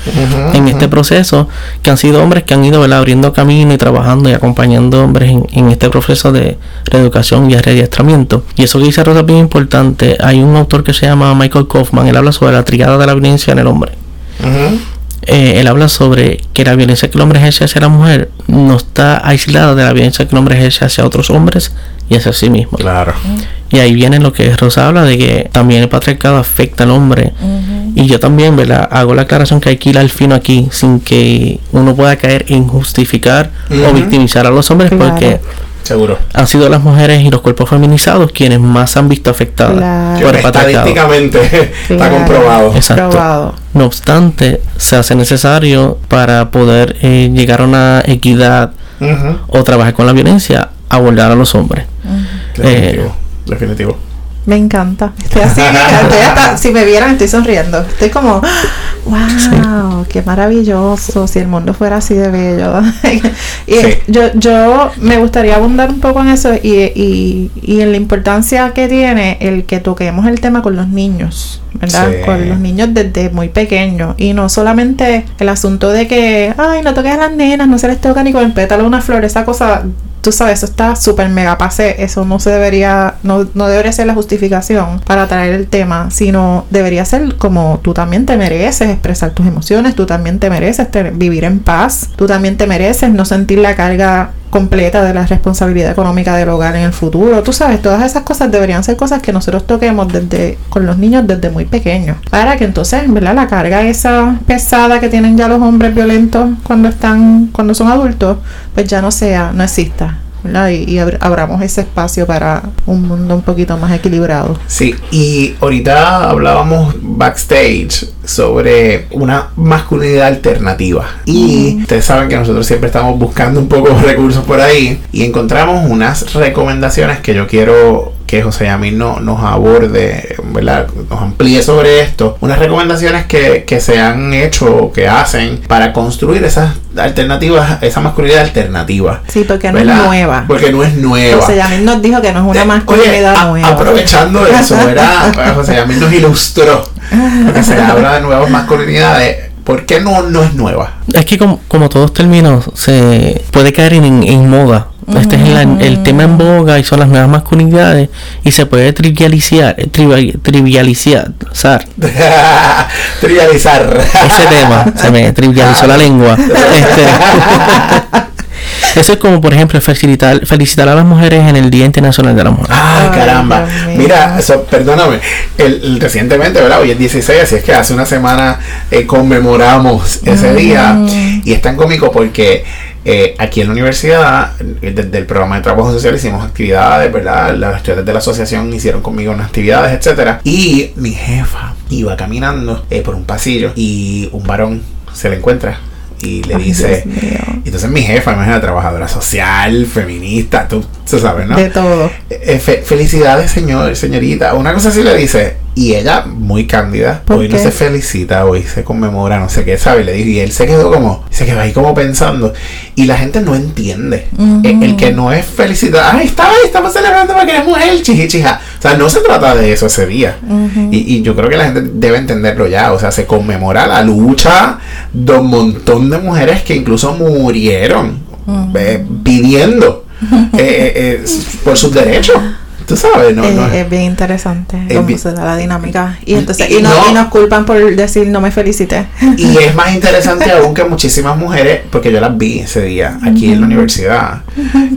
Speaker 3: en este proceso, que han sido hombres que han ido abriendo camino y trabajando y acompañando hombres en, este proceso de reeducación y adiestramiento. Y eso que dice Rosa es importante. Hay un autor que se llama Michael Kaufman, él habla sobre la triada de la violencia en el hombre. Eh, él habla sobre que la violencia que el hombre ejerce hacia la mujer no está aislada de la violencia que el hombre ejerce hacia otros hombres y hacia sí mismo.
Speaker 1: Claro.
Speaker 3: Y ahí viene lo que Rosa habla de que también el patriarcado afecta al hombre. Y yo también, ¿verdad? Hago la aclaración que hay que ir al fino aquí sin que uno pueda caer en justificar o victimizar a los hombres porque
Speaker 1: Seguro.
Speaker 3: Han sido las mujeres y los cuerpos feminizados quienes más han visto afectadas
Speaker 1: por el Estadísticamente está comprobado.
Speaker 3: Exacto. No obstante, se hace necesario para poder eh, llegar a una equidad o trabajar con la violencia, abordar a los hombres.
Speaker 1: Definitivo. Definitivo.
Speaker 2: Me encanta. Estoy así, si me vieran, estoy sonriendo. Estoy como, wow, qué maravilloso. Si el mundo fuera así de bello. y yo, yo me gustaría abundar un poco en eso y, y, y, en la importancia que tiene el que toquemos el tema con los niños, ¿verdad? Con los niños desde muy pequeños. Y no solamente el asunto de que, ay, no toques a las nenas, no se les toca ni con el pétalo una flor, esa cosa tú sabes, eso está súper mega pase, eso no se debería, no, no debería ser la justificación para traer el tema, sino debería ser como tú también te mereces expresar tus emociones, tú también te mereces vivir en paz, tú también te mereces no sentir la carga completa de la responsabilidad económica del hogar en el futuro. Tú sabes, todas esas cosas deberían ser cosas que nosotros toquemos desde con los niños desde muy pequeños, para que entonces, ¿verdad? La carga esa pesada que tienen ya los hombres violentos cuando están cuando son adultos, pues ya no sea, no exista. ¿Verdad? Y, y abr- abramos ese espacio para un mundo un poquito más equilibrado.
Speaker 1: Sí, y ahorita hablábamos backstage sobre una masculinidad alternativa. Y ustedes saben que nosotros siempre estamos buscando un poco de recursos por ahí y encontramos unas recomendaciones que yo quiero que José Yamil no, nos aborde, ¿verdad? Nos amplíe sobre esto. Unas recomendaciones que, que se han hecho o que hacen para construir esas alternativas, esa masculinidad alternativa.
Speaker 2: Sí, porque no es nueva.
Speaker 1: Porque no es nueva.
Speaker 2: José Yamil nos dijo que no es una
Speaker 1: Eh,
Speaker 2: masculinidad
Speaker 1: oye, a-
Speaker 2: nueva.
Speaker 1: Aprovechando eso, ¿verdad? Pues, José Yamil nos ilustró. Porque se habla de nuevas masculinidades. ¿Por qué no, no es nueva?
Speaker 3: Es que como, como todos términos se puede caer en, en moda. Este es la- el tema en boga y son las nuevas masculinidades y se puede trivializar, trivial- trivializar, zar,
Speaker 1: Trivializar.
Speaker 3: ese tema, se me trivializó la lengua. Este, eso es como por ejemplo felicitar, felicitar a las mujeres en el Día Internacional de la Mujer.
Speaker 1: Ay,
Speaker 2: Ay,
Speaker 1: caramba. Mira, eso, perdóname. El, el- recientemente, ¿verdad? Hoy es 16, así es que hace una semana eh, conmemoramos ese día. Y es tan cómico porque eh, aquí en la universidad, eh, desde el programa de trabajo social, hicimos actividades, ¿verdad? Los estudiantes de la asociación hicieron conmigo unas actividades, etcétera. Y mi jefa iba caminando eh, por un pasillo y un varón se le encuentra. Y le
Speaker 2: Ay,
Speaker 1: dice, entonces mi jefa, imagina, trabajadora social, feminista, tú, tú sabes, ¿no?
Speaker 2: De todo.
Speaker 1: Eh, fe- felicidades, señor, señorita. Una cosa así le dice. Y ella, muy cándida,
Speaker 2: ¿Por
Speaker 1: hoy no se felicita, hoy se conmemora, no sé qué, ¿sabe? Le dijo. Y él se quedó como, se quedó ahí como pensando. Y la gente no entiende.
Speaker 2: Ujú.
Speaker 1: el, el que no es felicitar, ay, está, estamos celebrando porque eres mujer, chiji, chija. O sea, no se trata de eso ese día. Y, y yo creo que la gente debe entenderlo ya. O sea, se conmemora la lucha de un montón de mujeres que incluso murieron eh, pidiendo eh, eh, por sus derechos. Tú sabes, ¿no?
Speaker 2: Eh,
Speaker 1: no
Speaker 2: es bien interesante
Speaker 1: Es
Speaker 2: cómo
Speaker 1: bien-
Speaker 2: se da la dinámica. Y entonces,
Speaker 1: Y
Speaker 2: y, no,
Speaker 1: no-
Speaker 2: y nos culpan por decir no me felicité.
Speaker 1: Y es más interesante aún que muchísimas mujeres, porque yo las vi ese día aquí en la universidad,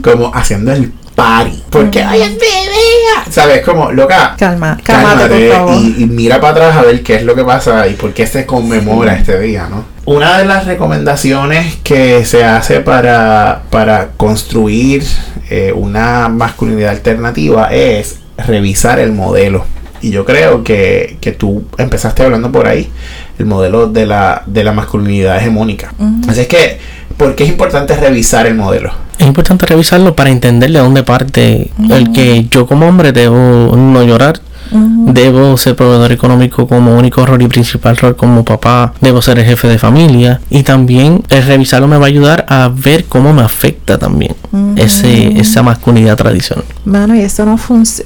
Speaker 1: como haciendo el party. Porque, ay, es. ¿Sabes? Como, loca,
Speaker 2: Calma, cálmate,
Speaker 1: cálmate
Speaker 2: por favor.
Speaker 1: y, y mira para atrás a ver qué es lo que pasa y por qué se conmemora este día, ¿no? Una de las recomendaciones que se hace para, para construir eh, una masculinidad alternativa es revisar el modelo. Y yo creo que, que tú empezaste hablando por ahí, el modelo de la, de la masculinidad hegemónica. Así es que, ¿por qué es importante revisar el modelo?
Speaker 3: Es importante revisarlo para entender de dónde parte el que yo como hombre debo no llorar, debo ser proveedor económico como único rol y principal rol como papá, debo ser el jefe de familia y también el revisarlo me va a ayudar a ver cómo me afecta también ese, esa masculinidad tradicional.
Speaker 2: Mano, y eso no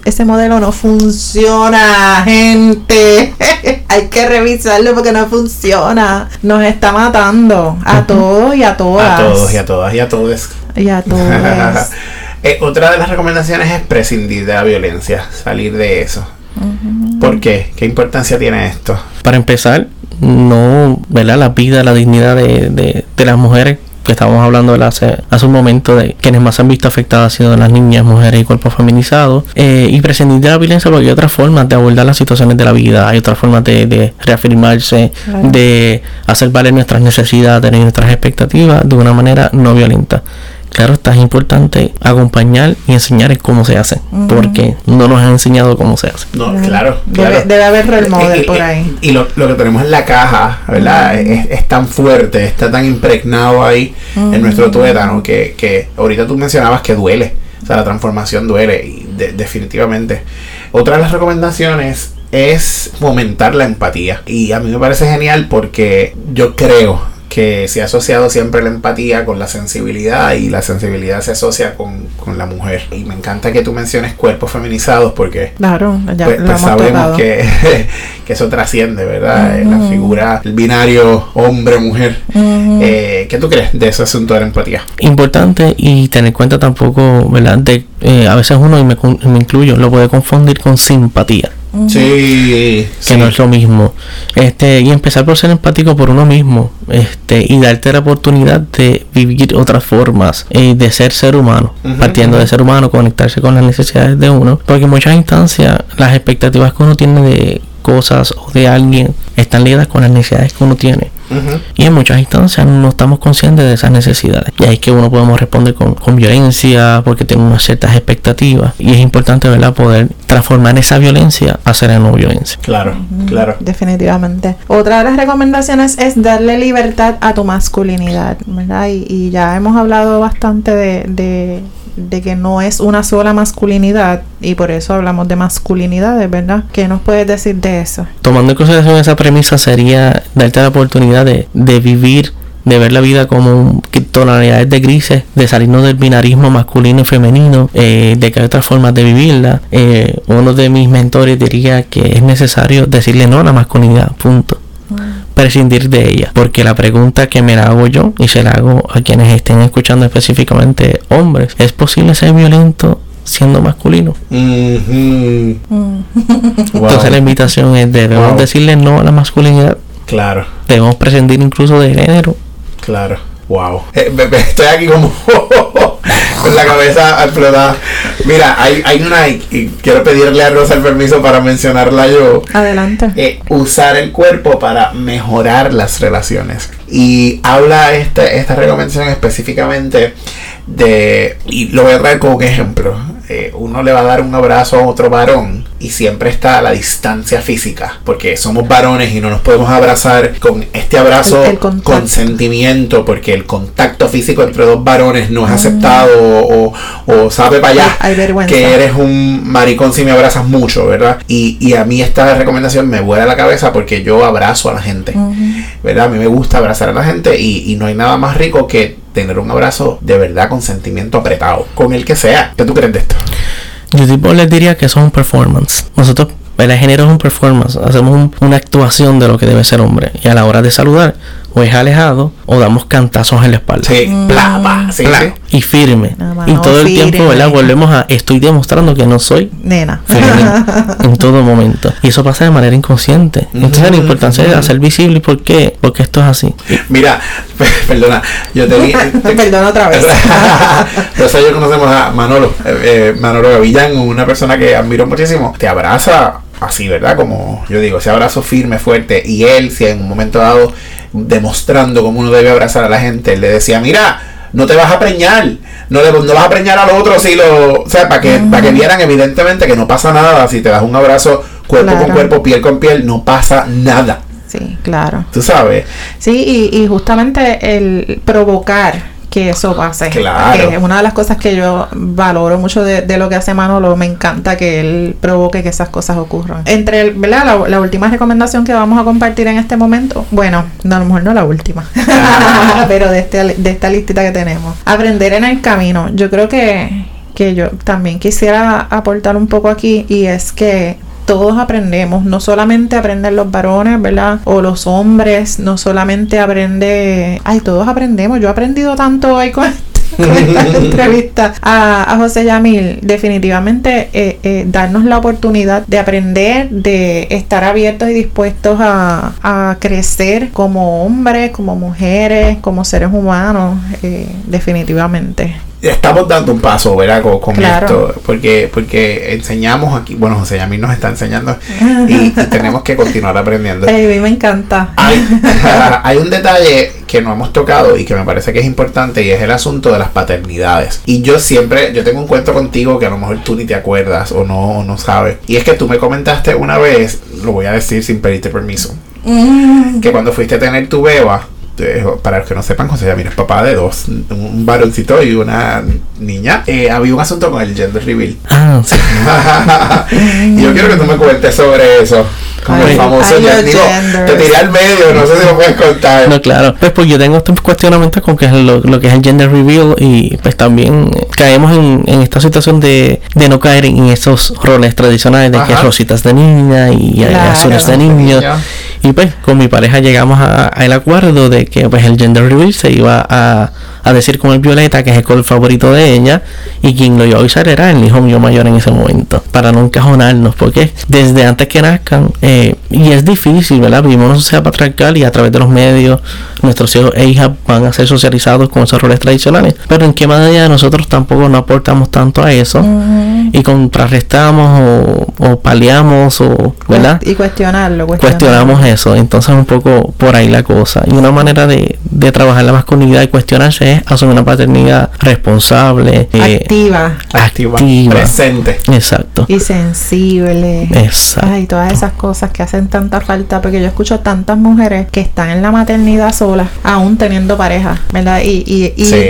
Speaker 2: ese modelo no funciona, gente. Hay que revisarlo porque no funciona. Nos está matando a todos y a todas.
Speaker 1: A todos y a todas y a todos.
Speaker 2: Y a todos.
Speaker 1: Eh, otra de las recomendaciones es prescindir de la violencia, salir de eso. ¿Por qué? ¿Qué importancia tiene esto?
Speaker 3: Para empezar, no, ¿verdad? La vida, la dignidad de, de, de las mujeres que estábamos hablando ¿verdad? hace, hace un momento de quienes más se han visto afectadas han sido las niñas, mujeres y cuerpos feminizados eh, y prescindir de la violencia porque hay otras formas de abordar las situaciones de la vida, hay otras formas de, de reafirmarse,
Speaker 2: Claro.
Speaker 3: de hacer valer nuestras necesidades y nuestras expectativas de una manera no violenta. Claro, está es importante acompañar y enseñar en cómo se hace, porque no nos han enseñado cómo se hace.
Speaker 1: No,
Speaker 2: Claro.
Speaker 1: claro,
Speaker 2: Debe- haber role model
Speaker 1: Y-
Speaker 2: por ahí.
Speaker 1: Y lo, lo que tenemos en la caja, ¿verdad? es, es tan fuerte, está tan impregnado ahí en nuestro tuétano que, que ahorita tú mencionabas que duele. O sea, la transformación duele y de- definitivamente. Otra de las recomendaciones es fomentar la empatía. Y a mí me parece genial porque yo creo que se ha asociado siempre la empatía con la sensibilidad y la sensibilidad se asocia con, con la mujer. Y me encanta que tú menciones cuerpos feminizados porque
Speaker 2: Claro, ya
Speaker 1: pues,
Speaker 2: lo
Speaker 1: pues
Speaker 2: hemos
Speaker 1: sabemos que, que eso trasciende, ¿verdad? Eh, La figura, el binario hombre-mujer. Eh, ¿Qué tú crees de ese asunto de la empatía?
Speaker 3: Importante y tener en cuenta tampoco, ¿verdad? De, eh, a veces uno, y me, me incluyo, lo puede confundir con simpatía.
Speaker 1: Sí,
Speaker 3: que
Speaker 1: sí.
Speaker 3: no es lo mismo. Este, y empezar por ser empático por uno mismo, este, y darte la oportunidad de vivir otras formas eh, de ser ser humano, partiendo de ser humano, conectarse con las necesidades de uno, porque en muchas instancias las expectativas que uno tiene de cosas o de alguien están ligadas con las necesidades que uno tiene. Y en muchas instancias no estamos conscientes de esas necesidades. Y ahí es que uno podemos responder con, con violencia porque tenemos ciertas expectativas. Y es importante, ¿verdad?, poder transformar esa violencia a ser no violencia.
Speaker 1: Claro, claro.
Speaker 2: Definitivamente. Otra de las recomendaciones es darle libertad a tu masculinidad, ¿verdad? Y, y ya hemos hablado bastante de, de, de que no es una sola masculinidad y por eso hablamos de masculinidades, ¿verdad? ¿Qué nos puedes decir de eso?
Speaker 3: Tomando en consideración esa premisa sería darte la oportunidad de, de vivir, de ver la vida como tonalidades de grises, de salirnos del binarismo masculino y femenino, eh, de que hay otras formas de vivirla. Eh, uno de mis mentores diría que es necesario decirle no a la masculinidad, punto. Prescindir de ella. Porque la pregunta que me la hago yo y se la hago a quienes estén escuchando específicamente hombres, ¿es posible ser violento siendo masculino? Entonces la invitación es debemos
Speaker 1: Wow.
Speaker 3: decirle no a la masculinidad,
Speaker 1: Claro,
Speaker 3: debemos prescindir incluso de género.
Speaker 1: claro. Wow. Eh, estoy aquí como con la cabeza explotada. Mira, hay, hay una y, y quiero pedirle a Rosa el permiso para mencionarla yo.
Speaker 2: Adelante.
Speaker 1: Eh, usar el cuerpo para mejorar las relaciones. Y habla este, esta recomendación específicamente de, y lo voy a traer como un ejemplo, eh, uno le va a dar un abrazo a otro varón y siempre está a la distancia física, porque somos varones y no nos podemos abrazar con este abrazo con sentimiento, porque el contacto físico entre dos varones no es aceptado o, o sabe para allá
Speaker 2: Hay vergüenza.
Speaker 1: que eres un maricón si me abrazas mucho, ¿verdad? Y, y a mí esta recomendación me vuela la cabeza porque yo abrazo a la gente, ¿verdad? A mí me gusta abrazar a la gente y, y no hay nada más rico que tener un abrazo de verdad con sentimiento apretado, con el que sea. ¿Qué tú crees de esto?
Speaker 3: Yo tipo les diría que es un performance. Nosotros, el género es un performance. Hacemos un- una actuación de lo que debe ser hombre. Y a la hora de saludar, o es alejado o damos cantazos en la espalda.
Speaker 1: Sí, bla, bla, sí,
Speaker 3: Bla,
Speaker 1: sí.
Speaker 3: Y firme. Y todo el tiempo,
Speaker 2: firme.
Speaker 3: ¿verdad? Volvemos a estoy demostrando que no soy
Speaker 2: Nena.
Speaker 3: femenino en todo momento. Y eso pasa de manera inconsciente. Entonces la
Speaker 1: Ujú,
Speaker 3: importancia de hacer visible. ¿Y por qué? Porque esto es así.
Speaker 1: Mira, perdona, yo tenía...
Speaker 2: Perdona otra vez.
Speaker 1: Entonces yo conocemos a Manolo, eh, eh, Manolo Gavillán, una persona que admiro muchísimo. Te abraza así, ¿verdad? Como yo digo, ese abrazo firme, fuerte. Y él, si en un momento dado, demostrando cómo uno debe abrazar a la gente, él le decía, mira, no te vas a preñar, no, le, no vas a preñar al otro si lo... O sea, para que, para que vieran evidentemente que no pasa nada, si te das un abrazo cuerpo con cuerpo, piel con piel, no pasa nada.
Speaker 2: Sí, claro.
Speaker 1: Tú sabes.
Speaker 2: Sí, y, y justamente el provocar que eso pase.
Speaker 1: Claro.
Speaker 2: Que es una de las cosas que yo valoro mucho de, de lo que hace Manolo. Me encanta que él provoque que esas cosas ocurran. Entre, el- ¿verdad? La, la última recomendación que vamos a compartir en este momento. Bueno, no, a lo mejor no la última. pero de, este, de esta listita que tenemos. Aprender en el camino. Yo creo que, que yo también quisiera aportar un poco aquí. Y es que todos aprendemos, no solamente aprenden los varones, ¿verdad? O los hombres, no solamente aprende, ay, todos aprendemos, yo he aprendido tanto hoy con, con esta entrevista a, a José Yamil, definitivamente eh, eh, darnos la oportunidad de aprender, de estar abiertos y dispuestos a, a crecer como hombres, como mujeres, como seres humanos, eh, definitivamente.
Speaker 1: Estamos dando un paso, ¿verdad? Con, con
Speaker 2: Claro.
Speaker 1: esto, porque, porque enseñamos aquí, bueno, José Yamil nos está enseñando y, y tenemos que continuar aprendiendo.
Speaker 2: Ay, a mí me encanta.
Speaker 1: Hay, hay un detalle que no hemos tocado y que me parece que es importante y es el asunto de las paternidades. Y yo siempre, yo tengo un cuento contigo que a lo mejor tú ni te acuerdas o no, o no sabes. Y es que tú me comentaste una vez, lo voy a decir sin pedirte permiso,
Speaker 2: Mm,
Speaker 1: que cuando fuiste a tener tu beba, eh, para los que no sepan, José Yamil es papá de dos, un varoncito y una niña. Eh, había un asunto con el gender reveal.
Speaker 3: Ah, sí.
Speaker 1: y yo quiero que tú me cuentes sobre eso. Como
Speaker 2: Ay,
Speaker 1: el famoso
Speaker 2: ay,
Speaker 1: ya digo, te tiré al medio, no sé si me puedes contar.
Speaker 3: No, claro. Pues, pues yo tengo estos cuestionamientos con que es lo, lo que es el gender reveal y pues también caemos en, en esta situación de, de no caer en esos roles tradicionales de que
Speaker 1: Ajá.
Speaker 3: es rositas de niña y
Speaker 2: Claro.
Speaker 3: azules de
Speaker 1: De
Speaker 3: niño.
Speaker 1: niño.
Speaker 3: Y pues con mi pareja llegamos a- al acuerdo de que pues el gender reveal se iba a, a decir con el violeta que es el color favorito de ella y quien lo iba a avisar era el hijo mío mayor en ese momento para no encajonarnos porque desde antes que nazcan eh, y es difícil verdad vivimos una sociedad patriarcal y a través de los medios nuestros hijos e hijas van a ser socializados con esos roles tradicionales pero en qué medida nosotros tampoco no aportamos tanto a eso y contrarrestamos o, o paliamos o verdad
Speaker 2: Y cuestionarlo,
Speaker 3: cuestionamos eso, entonces un poco por ahí la cosa. Y una manera de, de trabajar la masculinidad y cuestionarse es asumir una paternidad responsable, eh,
Speaker 2: Activa
Speaker 1: Activa,
Speaker 3: activa.
Speaker 1: presente.
Speaker 3: Exacto.
Speaker 2: y sensible.
Speaker 3: Exacto.
Speaker 2: Ay, todas esas cosas que hacen tanta falta, porque yo escucho tantas mujeres que están en la maternidad solas, aún teniendo pareja, ¿verdad? Y, y, y,
Speaker 1: Sí.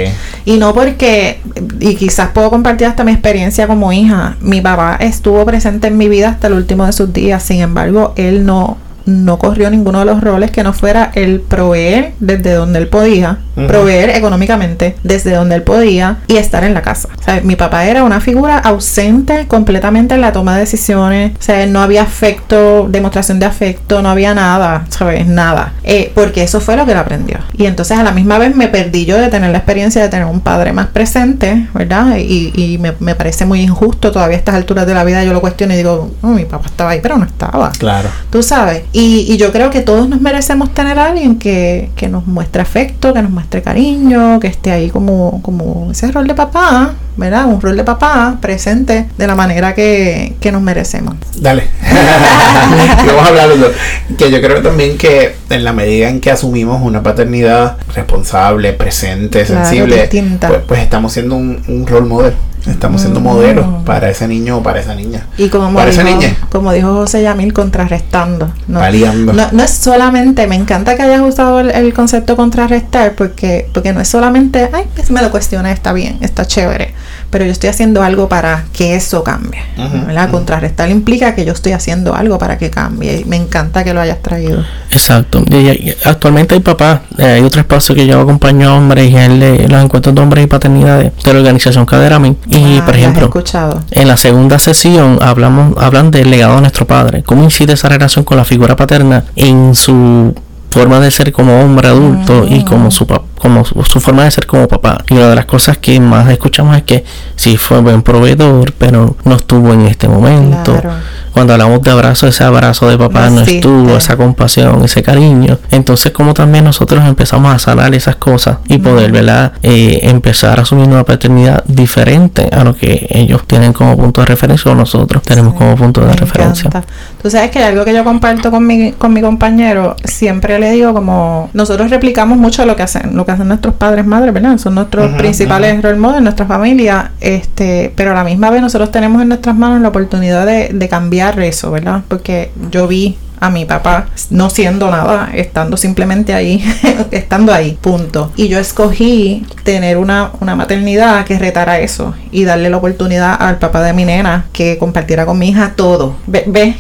Speaker 2: y no porque, y quizás puedo compartir hasta mi experiencia como hija, mi papá estuvo presente en mi vida hasta el último de sus días, sin embargo, él no no corrió ninguno de los roles que no fuera el proveer desde donde él podía, Proveer económicamente desde donde él podía y estar en la casa. O sea, mi papá era una figura ausente completamente en la toma de decisiones, o sea, no había afecto, demostración de afecto, no había nada, ¿sabes? Nada. Eh, porque eso fue lo que él aprendió. Y entonces a la misma vez me perdí yo de tener la experiencia de tener un padre más presente, ¿verdad? Y, y me, me parece muy injusto todavía a estas alturas de la vida, yo lo cuestiono y digo, "Oh, mi papá estaba ahí, pero no estaba.
Speaker 1: Claro.
Speaker 2: Tú sabes, y, y yo creo que todos nos merecemos tener a alguien que, que nos muestre afecto, que nos muestre cariño, que esté ahí como, como ese rol de papá, ¿verdad? Un rol de papá presente de la manera que, que nos merecemos.
Speaker 1: Dale. Vamos a hablar de lo- que yo creo también que en la medida en que asumimos una paternidad responsable, presente, sensible, pues, pues estamos siendo un, un role model. Estamos siendo
Speaker 2: Mm.
Speaker 1: modelos para ese niño o para esa niña.
Speaker 2: Y como
Speaker 1: Para esa
Speaker 2: dijo,
Speaker 1: niña.
Speaker 2: como dijo José Yamil, contrarrestando. ¿no?
Speaker 1: Paliando.
Speaker 2: No, no es solamente, me encanta que hayas usado el, el concepto contrarrestar, porque, porque no es solamente, ay, pues me lo cuestioné, está bien, está chévere, pero yo estoy haciendo algo para que eso cambie. ¿verdad?
Speaker 1: ujú.
Speaker 2: Contrarrestar implica que yo estoy haciendo algo para que cambie. Y me encanta que lo hayas traído.
Speaker 3: Exacto. Y, actualmente hay papás, eh, hay otro espacio que yo acompaño a hombres y él de los encuentros de hombres y paternidades de la organización Caderami. Y
Speaker 2: Ah,
Speaker 3: por ejemplo,
Speaker 2: escuchado.
Speaker 3: En la segunda sesión hablamos, hablan del legado de nuestro padre, cómo incide esa relación con la figura paterna en su forma de ser como hombre adulto y como su pa- como su, su forma de ser como papá. Y una de las cosas que más escuchamos es que sí fue buen proveedor, pero no estuvo en este momento.
Speaker 2: Claro.
Speaker 3: Cuando hablamos de abrazo, ese abrazo de papá
Speaker 2: No
Speaker 3: estuvo, esa compasión, ese cariño. Entonces, como también nosotros empezamos a sanar esas cosas y poder, ¿verdad? Eh, empezar a asumir una paternidad diferente a lo que ellos tienen como punto de referencia o nosotros tenemos
Speaker 2: Sí,
Speaker 3: como punto de referencia.
Speaker 2: encanta. Tú sabes que algo que yo comparto con mi, con mi compañero, siempre le digo como nosotros replicamos mucho lo que hacen, lo que hacen nuestros padres, madres, ¿verdad? Son nuestros principales role models, nuestra familia, este, pero a la misma vez nosotros tenemos en nuestras manos la oportunidad de, de cambiar eso, ¿verdad? Porque yo vi a mi papá no siendo nada, estando simplemente ahí, estando ahí, punto. Y yo escogí tener una, una maternidad que retara eso y darle la oportunidad al papá de mi nena que compartiera con mi hija todo. Ve, ve,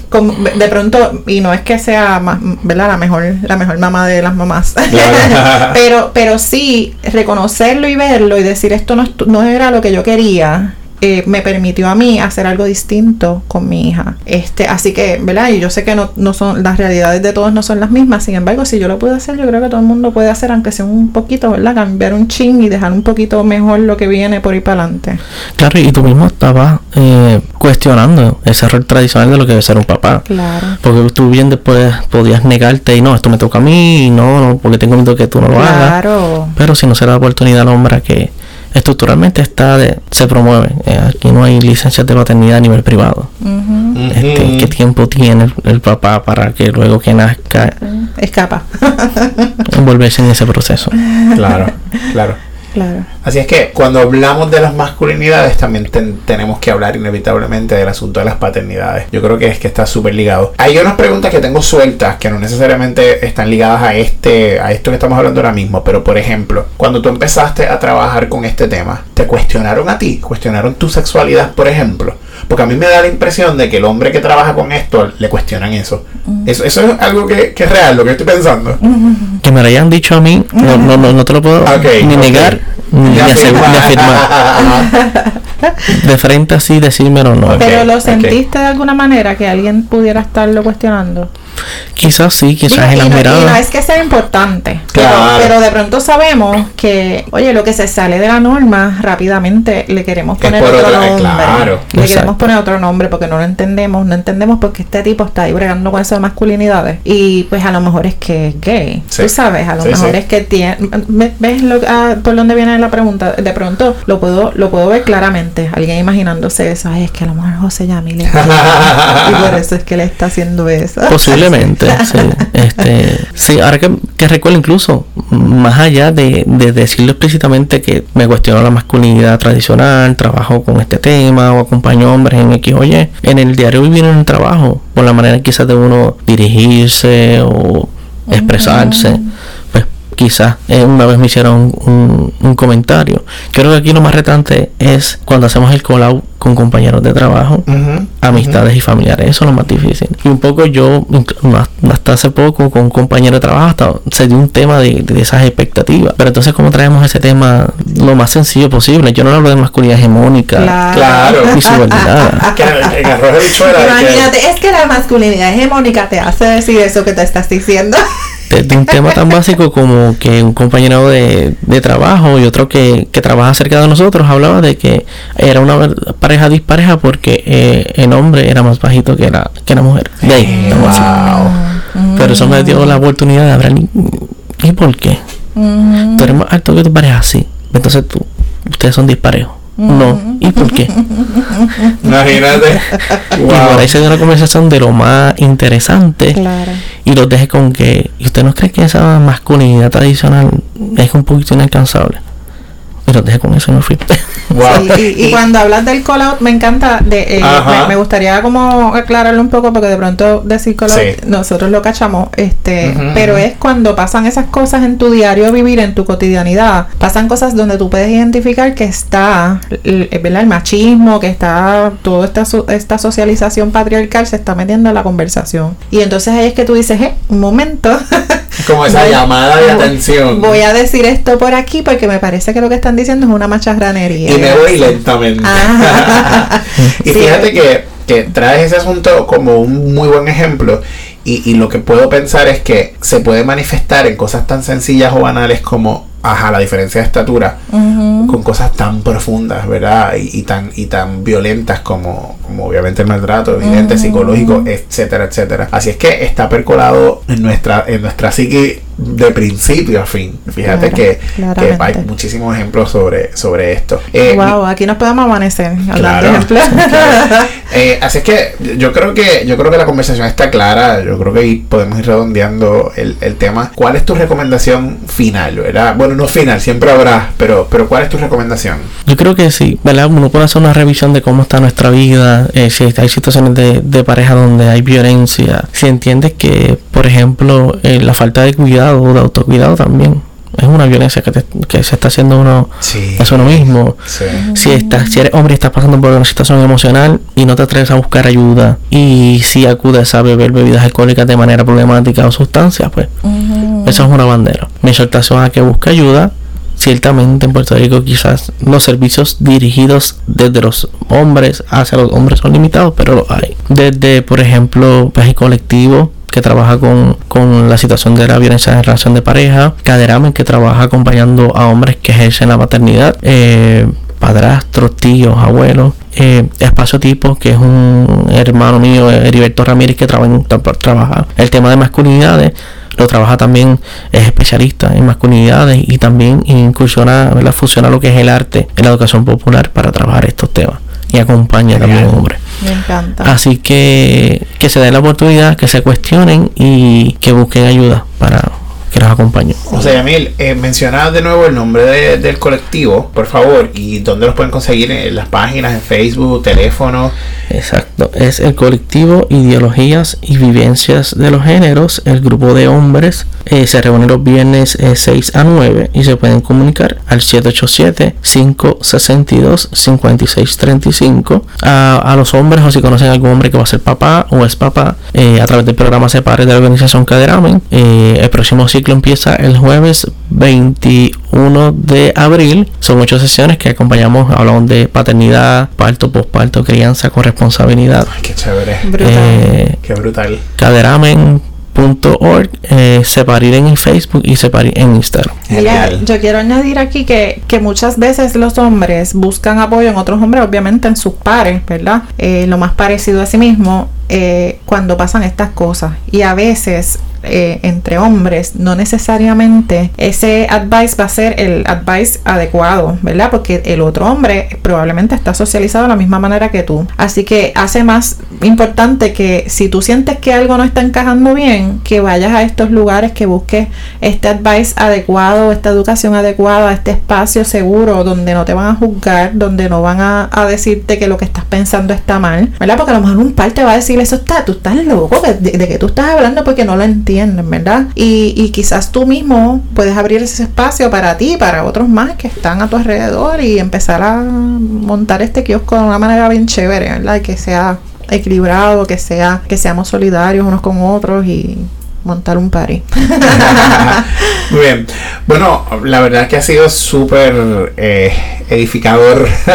Speaker 2: de pronto, y no es que sea la mejor, la mejor mamá de las mamás.
Speaker 1: Claro.
Speaker 2: pero, pero sí reconocerlo y verlo y decir esto no, no era lo que yo quería. Eh, me permitió a mí hacer algo distinto con mi hija. Este, así que, ¿verdad? Y yo sé que no, no son, las realidades de todos no son las mismas. Sin embargo, si yo lo puedo hacer, yo creo que todo el mundo puede hacer, aunque sea un poquito, ¿verdad? Cambiar un chin y dejar un poquito mejor lo que viene por ahí para adelante.
Speaker 3: Claro, y tú mismo estabas eh, cuestionando ese rol tradicional de lo que debe ser un papá.
Speaker 2: Claro.
Speaker 3: Porque tú bien después podías negarte y no, esto me toca a mí, y no, no, porque tengo miedo que tú no lo hagas.
Speaker 2: Claro.
Speaker 3: Pero si no se da oportunidad al hombre a que estructuralmente está de, se promueve. Eh, aquí no hay licencias de paternidad a nivel privado. Este. ¿Qué tiempo tiene el, el papá para que luego que nazca
Speaker 2: Escapa.
Speaker 3: envolverse en ese proceso?
Speaker 1: Claro, claro.
Speaker 2: Claro.
Speaker 1: Así es que cuando hablamos de las masculinidades también ten- tenemos que hablar inevitablemente del asunto de las paternidades. Yo creo que es que está súper ligado. Hay unas preguntas que tengo sueltas que no necesariamente están ligadas a este a esto que estamos hablando ahora mismo, pero por ejemplo, cuando tú empezaste a trabajar con este tema, ¿te cuestionaron a ti? ¿Cuestionaron tu sexualidad, por ejemplo? Porque a mí me da la impresión de que el hombre que trabaja con esto le cuestionan eso. Eso, eso es algo que, que es real, lo que estoy pensando.
Speaker 3: Que me lo hayan dicho a mí, no, no, no, no te lo puedo ni negar ni,
Speaker 1: Ni
Speaker 3: hacer- ni afirmar. De frente así decírmelo no.
Speaker 1: Ok,
Speaker 2: Pero lo sentiste de alguna manera que alguien pudiera estarlo cuestionando.
Speaker 3: Quizás sí, quizás
Speaker 2: Digo,
Speaker 3: en las
Speaker 2: no, y no es que sea importante,
Speaker 1: Claro.
Speaker 2: pero, pero de pronto sabemos que, oye, lo que se sale de la norma rápidamente le queremos poner otro
Speaker 1: otra-
Speaker 2: nombre.
Speaker 1: claro.
Speaker 2: Le
Speaker 3: Exacto.
Speaker 2: queremos poner otro nombre porque no lo entendemos, no entendemos porque este tipo está ahí bregando con esas masculinidades y pues a lo mejor es que es gay,
Speaker 1: Sí.
Speaker 2: tú sabes, a lo
Speaker 1: Sí,
Speaker 2: mejor
Speaker 1: sí.
Speaker 2: es que tiene, ¿ves lo, ah, por dónde viene la pregunta? De pronto lo puedo lo puedo ver claramente, alguien imaginándose eso, ay, es que a lo mejor José Yamil es y por eso es que le está haciendo eso.
Speaker 3: Posiblemente, sí. Este, sí, ahora que, que recuerdo incluso, más allá de, de decirlo explícitamente que me cuestiono la masculinidad tradicional, trabajo con este tema o acompaño hombres en X o Y, en el diario vivir en el trabajo, por la manera quizás de uno dirigirse o expresarse, pues quizás eh, una vez me hicieron un, un comentario. Creo que aquí lo más retante es cuando hacemos el call out con compañeros de trabajo amistades y familiares, eso es lo más difícil. Y un poco yo, hasta hace poco, con un compañero de trabajo, hasta se dio un tema de, de esas expectativas. Pero entonces, ¿cómo traemos ese tema lo más sencillo posible? Yo no hablo de masculinidad hegemónica
Speaker 1: Claro.
Speaker 3: subordinada.
Speaker 1: Bichuela. de que-
Speaker 2: Imagínate, es que la masculinidad hegemónica te hace decir eso que te estás diciendo.
Speaker 3: De, de un tema tan básico como que un compañero de, de trabajo y otro que, que trabaja cerca de nosotros hablaba de que era una pareja dispareja porque eh, el hombre era más bajito que la, que la mujer. De ahí, así.
Speaker 1: Wow.
Speaker 3: Pero eso me dio la oportunidad de hablar. ¿Y por qué? Tú eres más alto que tu pareja, sí. Entonces tú, ustedes son disparejos. No. ¿Y por qué?
Speaker 1: Imagínate.
Speaker 3: Y por
Speaker 1: Wow.
Speaker 3: ahí se dio una conversación de lo más interesante.
Speaker 2: Claro.
Speaker 3: Y los dejé con que. ¿Y usted no cree que esa masculinidad tradicional es un poquito inalcanzable? Y los dejé con eso y me fui.
Speaker 1: Wow.
Speaker 2: Sí, y, y cuando hablas del call out, me encanta, de, eh, me, me gustaría como aclararlo un poco, porque de pronto decir call out,
Speaker 1: Sí.
Speaker 2: nosotros lo cachamos, este, pero es cuando pasan esas cosas en tu diario vivir, en tu cotidianidad, pasan cosas donde tú puedes identificar que está, el, el- ¿verdad? el machismo, que está toda esta, esta socialización patriarcal se está metiendo en la conversación. Y entonces ahí es que tú dices, eh, un momento.
Speaker 1: Como esa
Speaker 2: Voy-
Speaker 1: llamada de
Speaker 2: voy-
Speaker 1: atención.
Speaker 2: Voy a decir esto por aquí porque me parece que lo que están diciendo es una macharranería.
Speaker 1: Y me voy lentamente.
Speaker 2: Ajá.
Speaker 1: y
Speaker 2: Sí.
Speaker 1: fíjate que, que traes ese asunto como un muy buen ejemplo. Y, y lo que puedo pensar es que se puede manifestar en cosas tan sencillas o banales como, ajá, la diferencia de estatura, con cosas tan profundas, ¿verdad? Y, y tan y tan violentas como, como obviamente el maltrato, evidente, psicológico, etcétera, etcétera. Así es que está percolado en nuestra, en nuestra psique de principio a fin. Fíjate
Speaker 2: Claro,
Speaker 1: que, hay muchísimos ejemplos sobre, sobre esto. Eh,
Speaker 2: wow, aquí nos podemos amanecer
Speaker 1: Claro.
Speaker 2: de ejemplos.
Speaker 1: Eh, así es que yo creo que yo creo que la conversación está clara. Yo creo que podemos ir redondeando el, el tema. ¿Cuál es tu recomendación final? ¿verdad? Bueno, no final, siempre habrá, pero, pero ¿cuál es tu recomendación?
Speaker 3: Yo creo que sí, ¿verdad? Uno puede hacer una revisión de cómo está nuestra vida, eh, si hay situaciones de, de pareja donde hay violencia, si entiendes que, por ejemplo, eh, la falta de cuidado o de autocuidado también es una violencia que, te- que se está haciendo uno
Speaker 1: Sí.
Speaker 3: hacia uno mismo.
Speaker 1: Sí.
Speaker 3: Si, estás, si eres hombre y estás pasando por una situación emocional y no te atreves a buscar ayuda y si acudes a beber bebidas alcohólicas de manera problemática o sustancias, pues eso es una bandera. Mi exhortación a que busque ayuda. Ciertamente en Puerto Rico quizás los servicios dirigidos desde los hombres hacia los hombres son limitados, pero lo hay. Desde, por ejemplo, pues, el colectivo que trabaja con, con la situación de la violencia en relación de pareja, Caderamen que trabaja acompañando a hombres que ejercen la maternidad, eh, padrastros, tíos, abuelos, eh, Espacio Tipo, que es un hermano mío, Heriberto Ramírez, que trabaja, tra- trabaja. El tema de masculinidades, lo trabaja también, es especialista en masculinidades y también incursiona, ¿verdad? fusiona lo que es el arte en la educación popular para trabajar estos temas y acompaña también a
Speaker 1: Genial.
Speaker 3: hombres.
Speaker 2: Me encanta.
Speaker 3: Así que que se den la oportunidad, que se cuestionen y que busquen ayuda para que los acompaño.
Speaker 1: O sea, Yamil, eh, menciona de nuevo el nombre del colectivo, por favor, y dónde los pueden conseguir en las páginas, en Facebook, teléfono.
Speaker 3: Exacto, es el colectivo Ideologías y Vivencias de los Géneros, el grupo de hombres. Eh, se reúne los viernes 6 eh, a 9 y se pueden comunicar al 787-562-5635 a, a los hombres o si conocen a algún hombre que va a ser papá o es papá eh, a través del programa Separe de la organización Caderamen. el próximo ciclo empieza el jueves 21 de abril. Son ocho sesiones que acompañamos, hablamos de paternidad, parto, posparto, crianza con responsabilidad.
Speaker 1: Ay, qué chévere.
Speaker 2: Brutal.
Speaker 3: Eh,
Speaker 1: Qué brutal.
Speaker 3: caderamen.org, eh, separir en Facebook y separir en Instagram.
Speaker 2: Mira, yo quiero añadir aquí que, que muchas veces los hombres buscan apoyo en otros hombres, obviamente en sus pares, ¿verdad? Eh, lo más parecido a sí mismo eh, cuando pasan estas cosas. Y a veces eh, entre hombres, no necesariamente ese advice va a ser el advice adecuado, ¿verdad? Porque el otro hombre probablemente está socializado de la misma manera que tú. Así que hace más importante que si tú sientes que algo no está encajando bien, que vayas a estos lugares, que busques este advice adecuado, esta educación adecuada, este espacio seguro donde no te van a juzgar, donde no van a, decirte que lo que estás pensando está mal, ¿verdad? Porque a lo mejor un par te va a decir eso está, tú estás loco, de, de que tú estás hablando porque no lo Y, quizás tú mismo puedes abrir ese espacio para ti, para otros más que están a tu alrededor y empezar a montar este kiosco de una manera bien chévere, ¿verdad? Que sea equilibrado, que sea, que seamos solidarios unos con otros y montar un party.
Speaker 1: Muy bien. Bueno, la verdad es que ha sido súper eh, edificador.
Speaker 2: yo,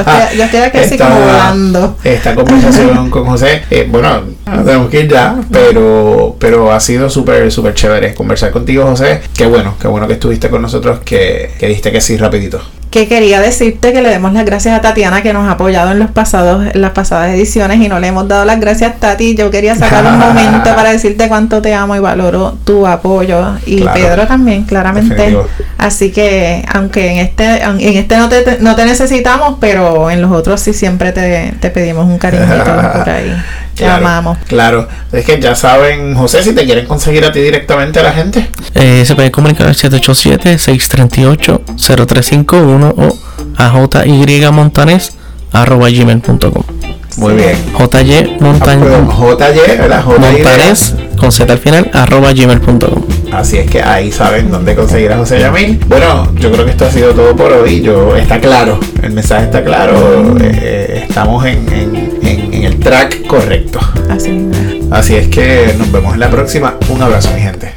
Speaker 2: estoy, yo estoy aquí así como volando.
Speaker 1: Esta conversación con José. Eh, bueno, tenemos que ir ya, pero, pero ha sido súper, súper chévere conversar contigo, José. Qué bueno, qué bueno que estuviste con nosotros, que, que diste que sí rapidito.
Speaker 2: Que quería decirte que le demos las gracias a Tatiana que nos ha apoyado en los pasados en las pasadas ediciones y no le hemos dado las gracias Tati yo quería sacar un momento para decirte cuánto te amo y valoro tu apoyo y
Speaker 1: Claro.
Speaker 2: Pedro también claramente
Speaker 1: Definitivo.
Speaker 2: así que aunque en este en este no te, no te necesitamos pero en los otros sí siempre te, te pedimos un cariñito por ahí te
Speaker 1: Claro,
Speaker 2: amamos
Speaker 1: Claro. Es que ya saben, José, si te quieren conseguir a ti directamente a la gente.
Speaker 3: Eh, se pueden comunicar al 787-638-0351 o a jymontanes arroba gmail.com
Speaker 1: Muy bien.
Speaker 3: JY
Speaker 1: Ah,
Speaker 3: Montan-
Speaker 1: perdón, JY, ¿verdad? JY.
Speaker 3: Con Z al final arroba gmail.com
Speaker 1: Así es que ahí saben dónde conseguir a José Yamil. Bueno, yo creo que esto ha sido todo por hoy. Yo, está claro, el mensaje está claro. eh, estamos en, en- en- en el track correcto.
Speaker 2: así.
Speaker 1: Así es que nos vemos en la próxima. Un abrazo, mi gente.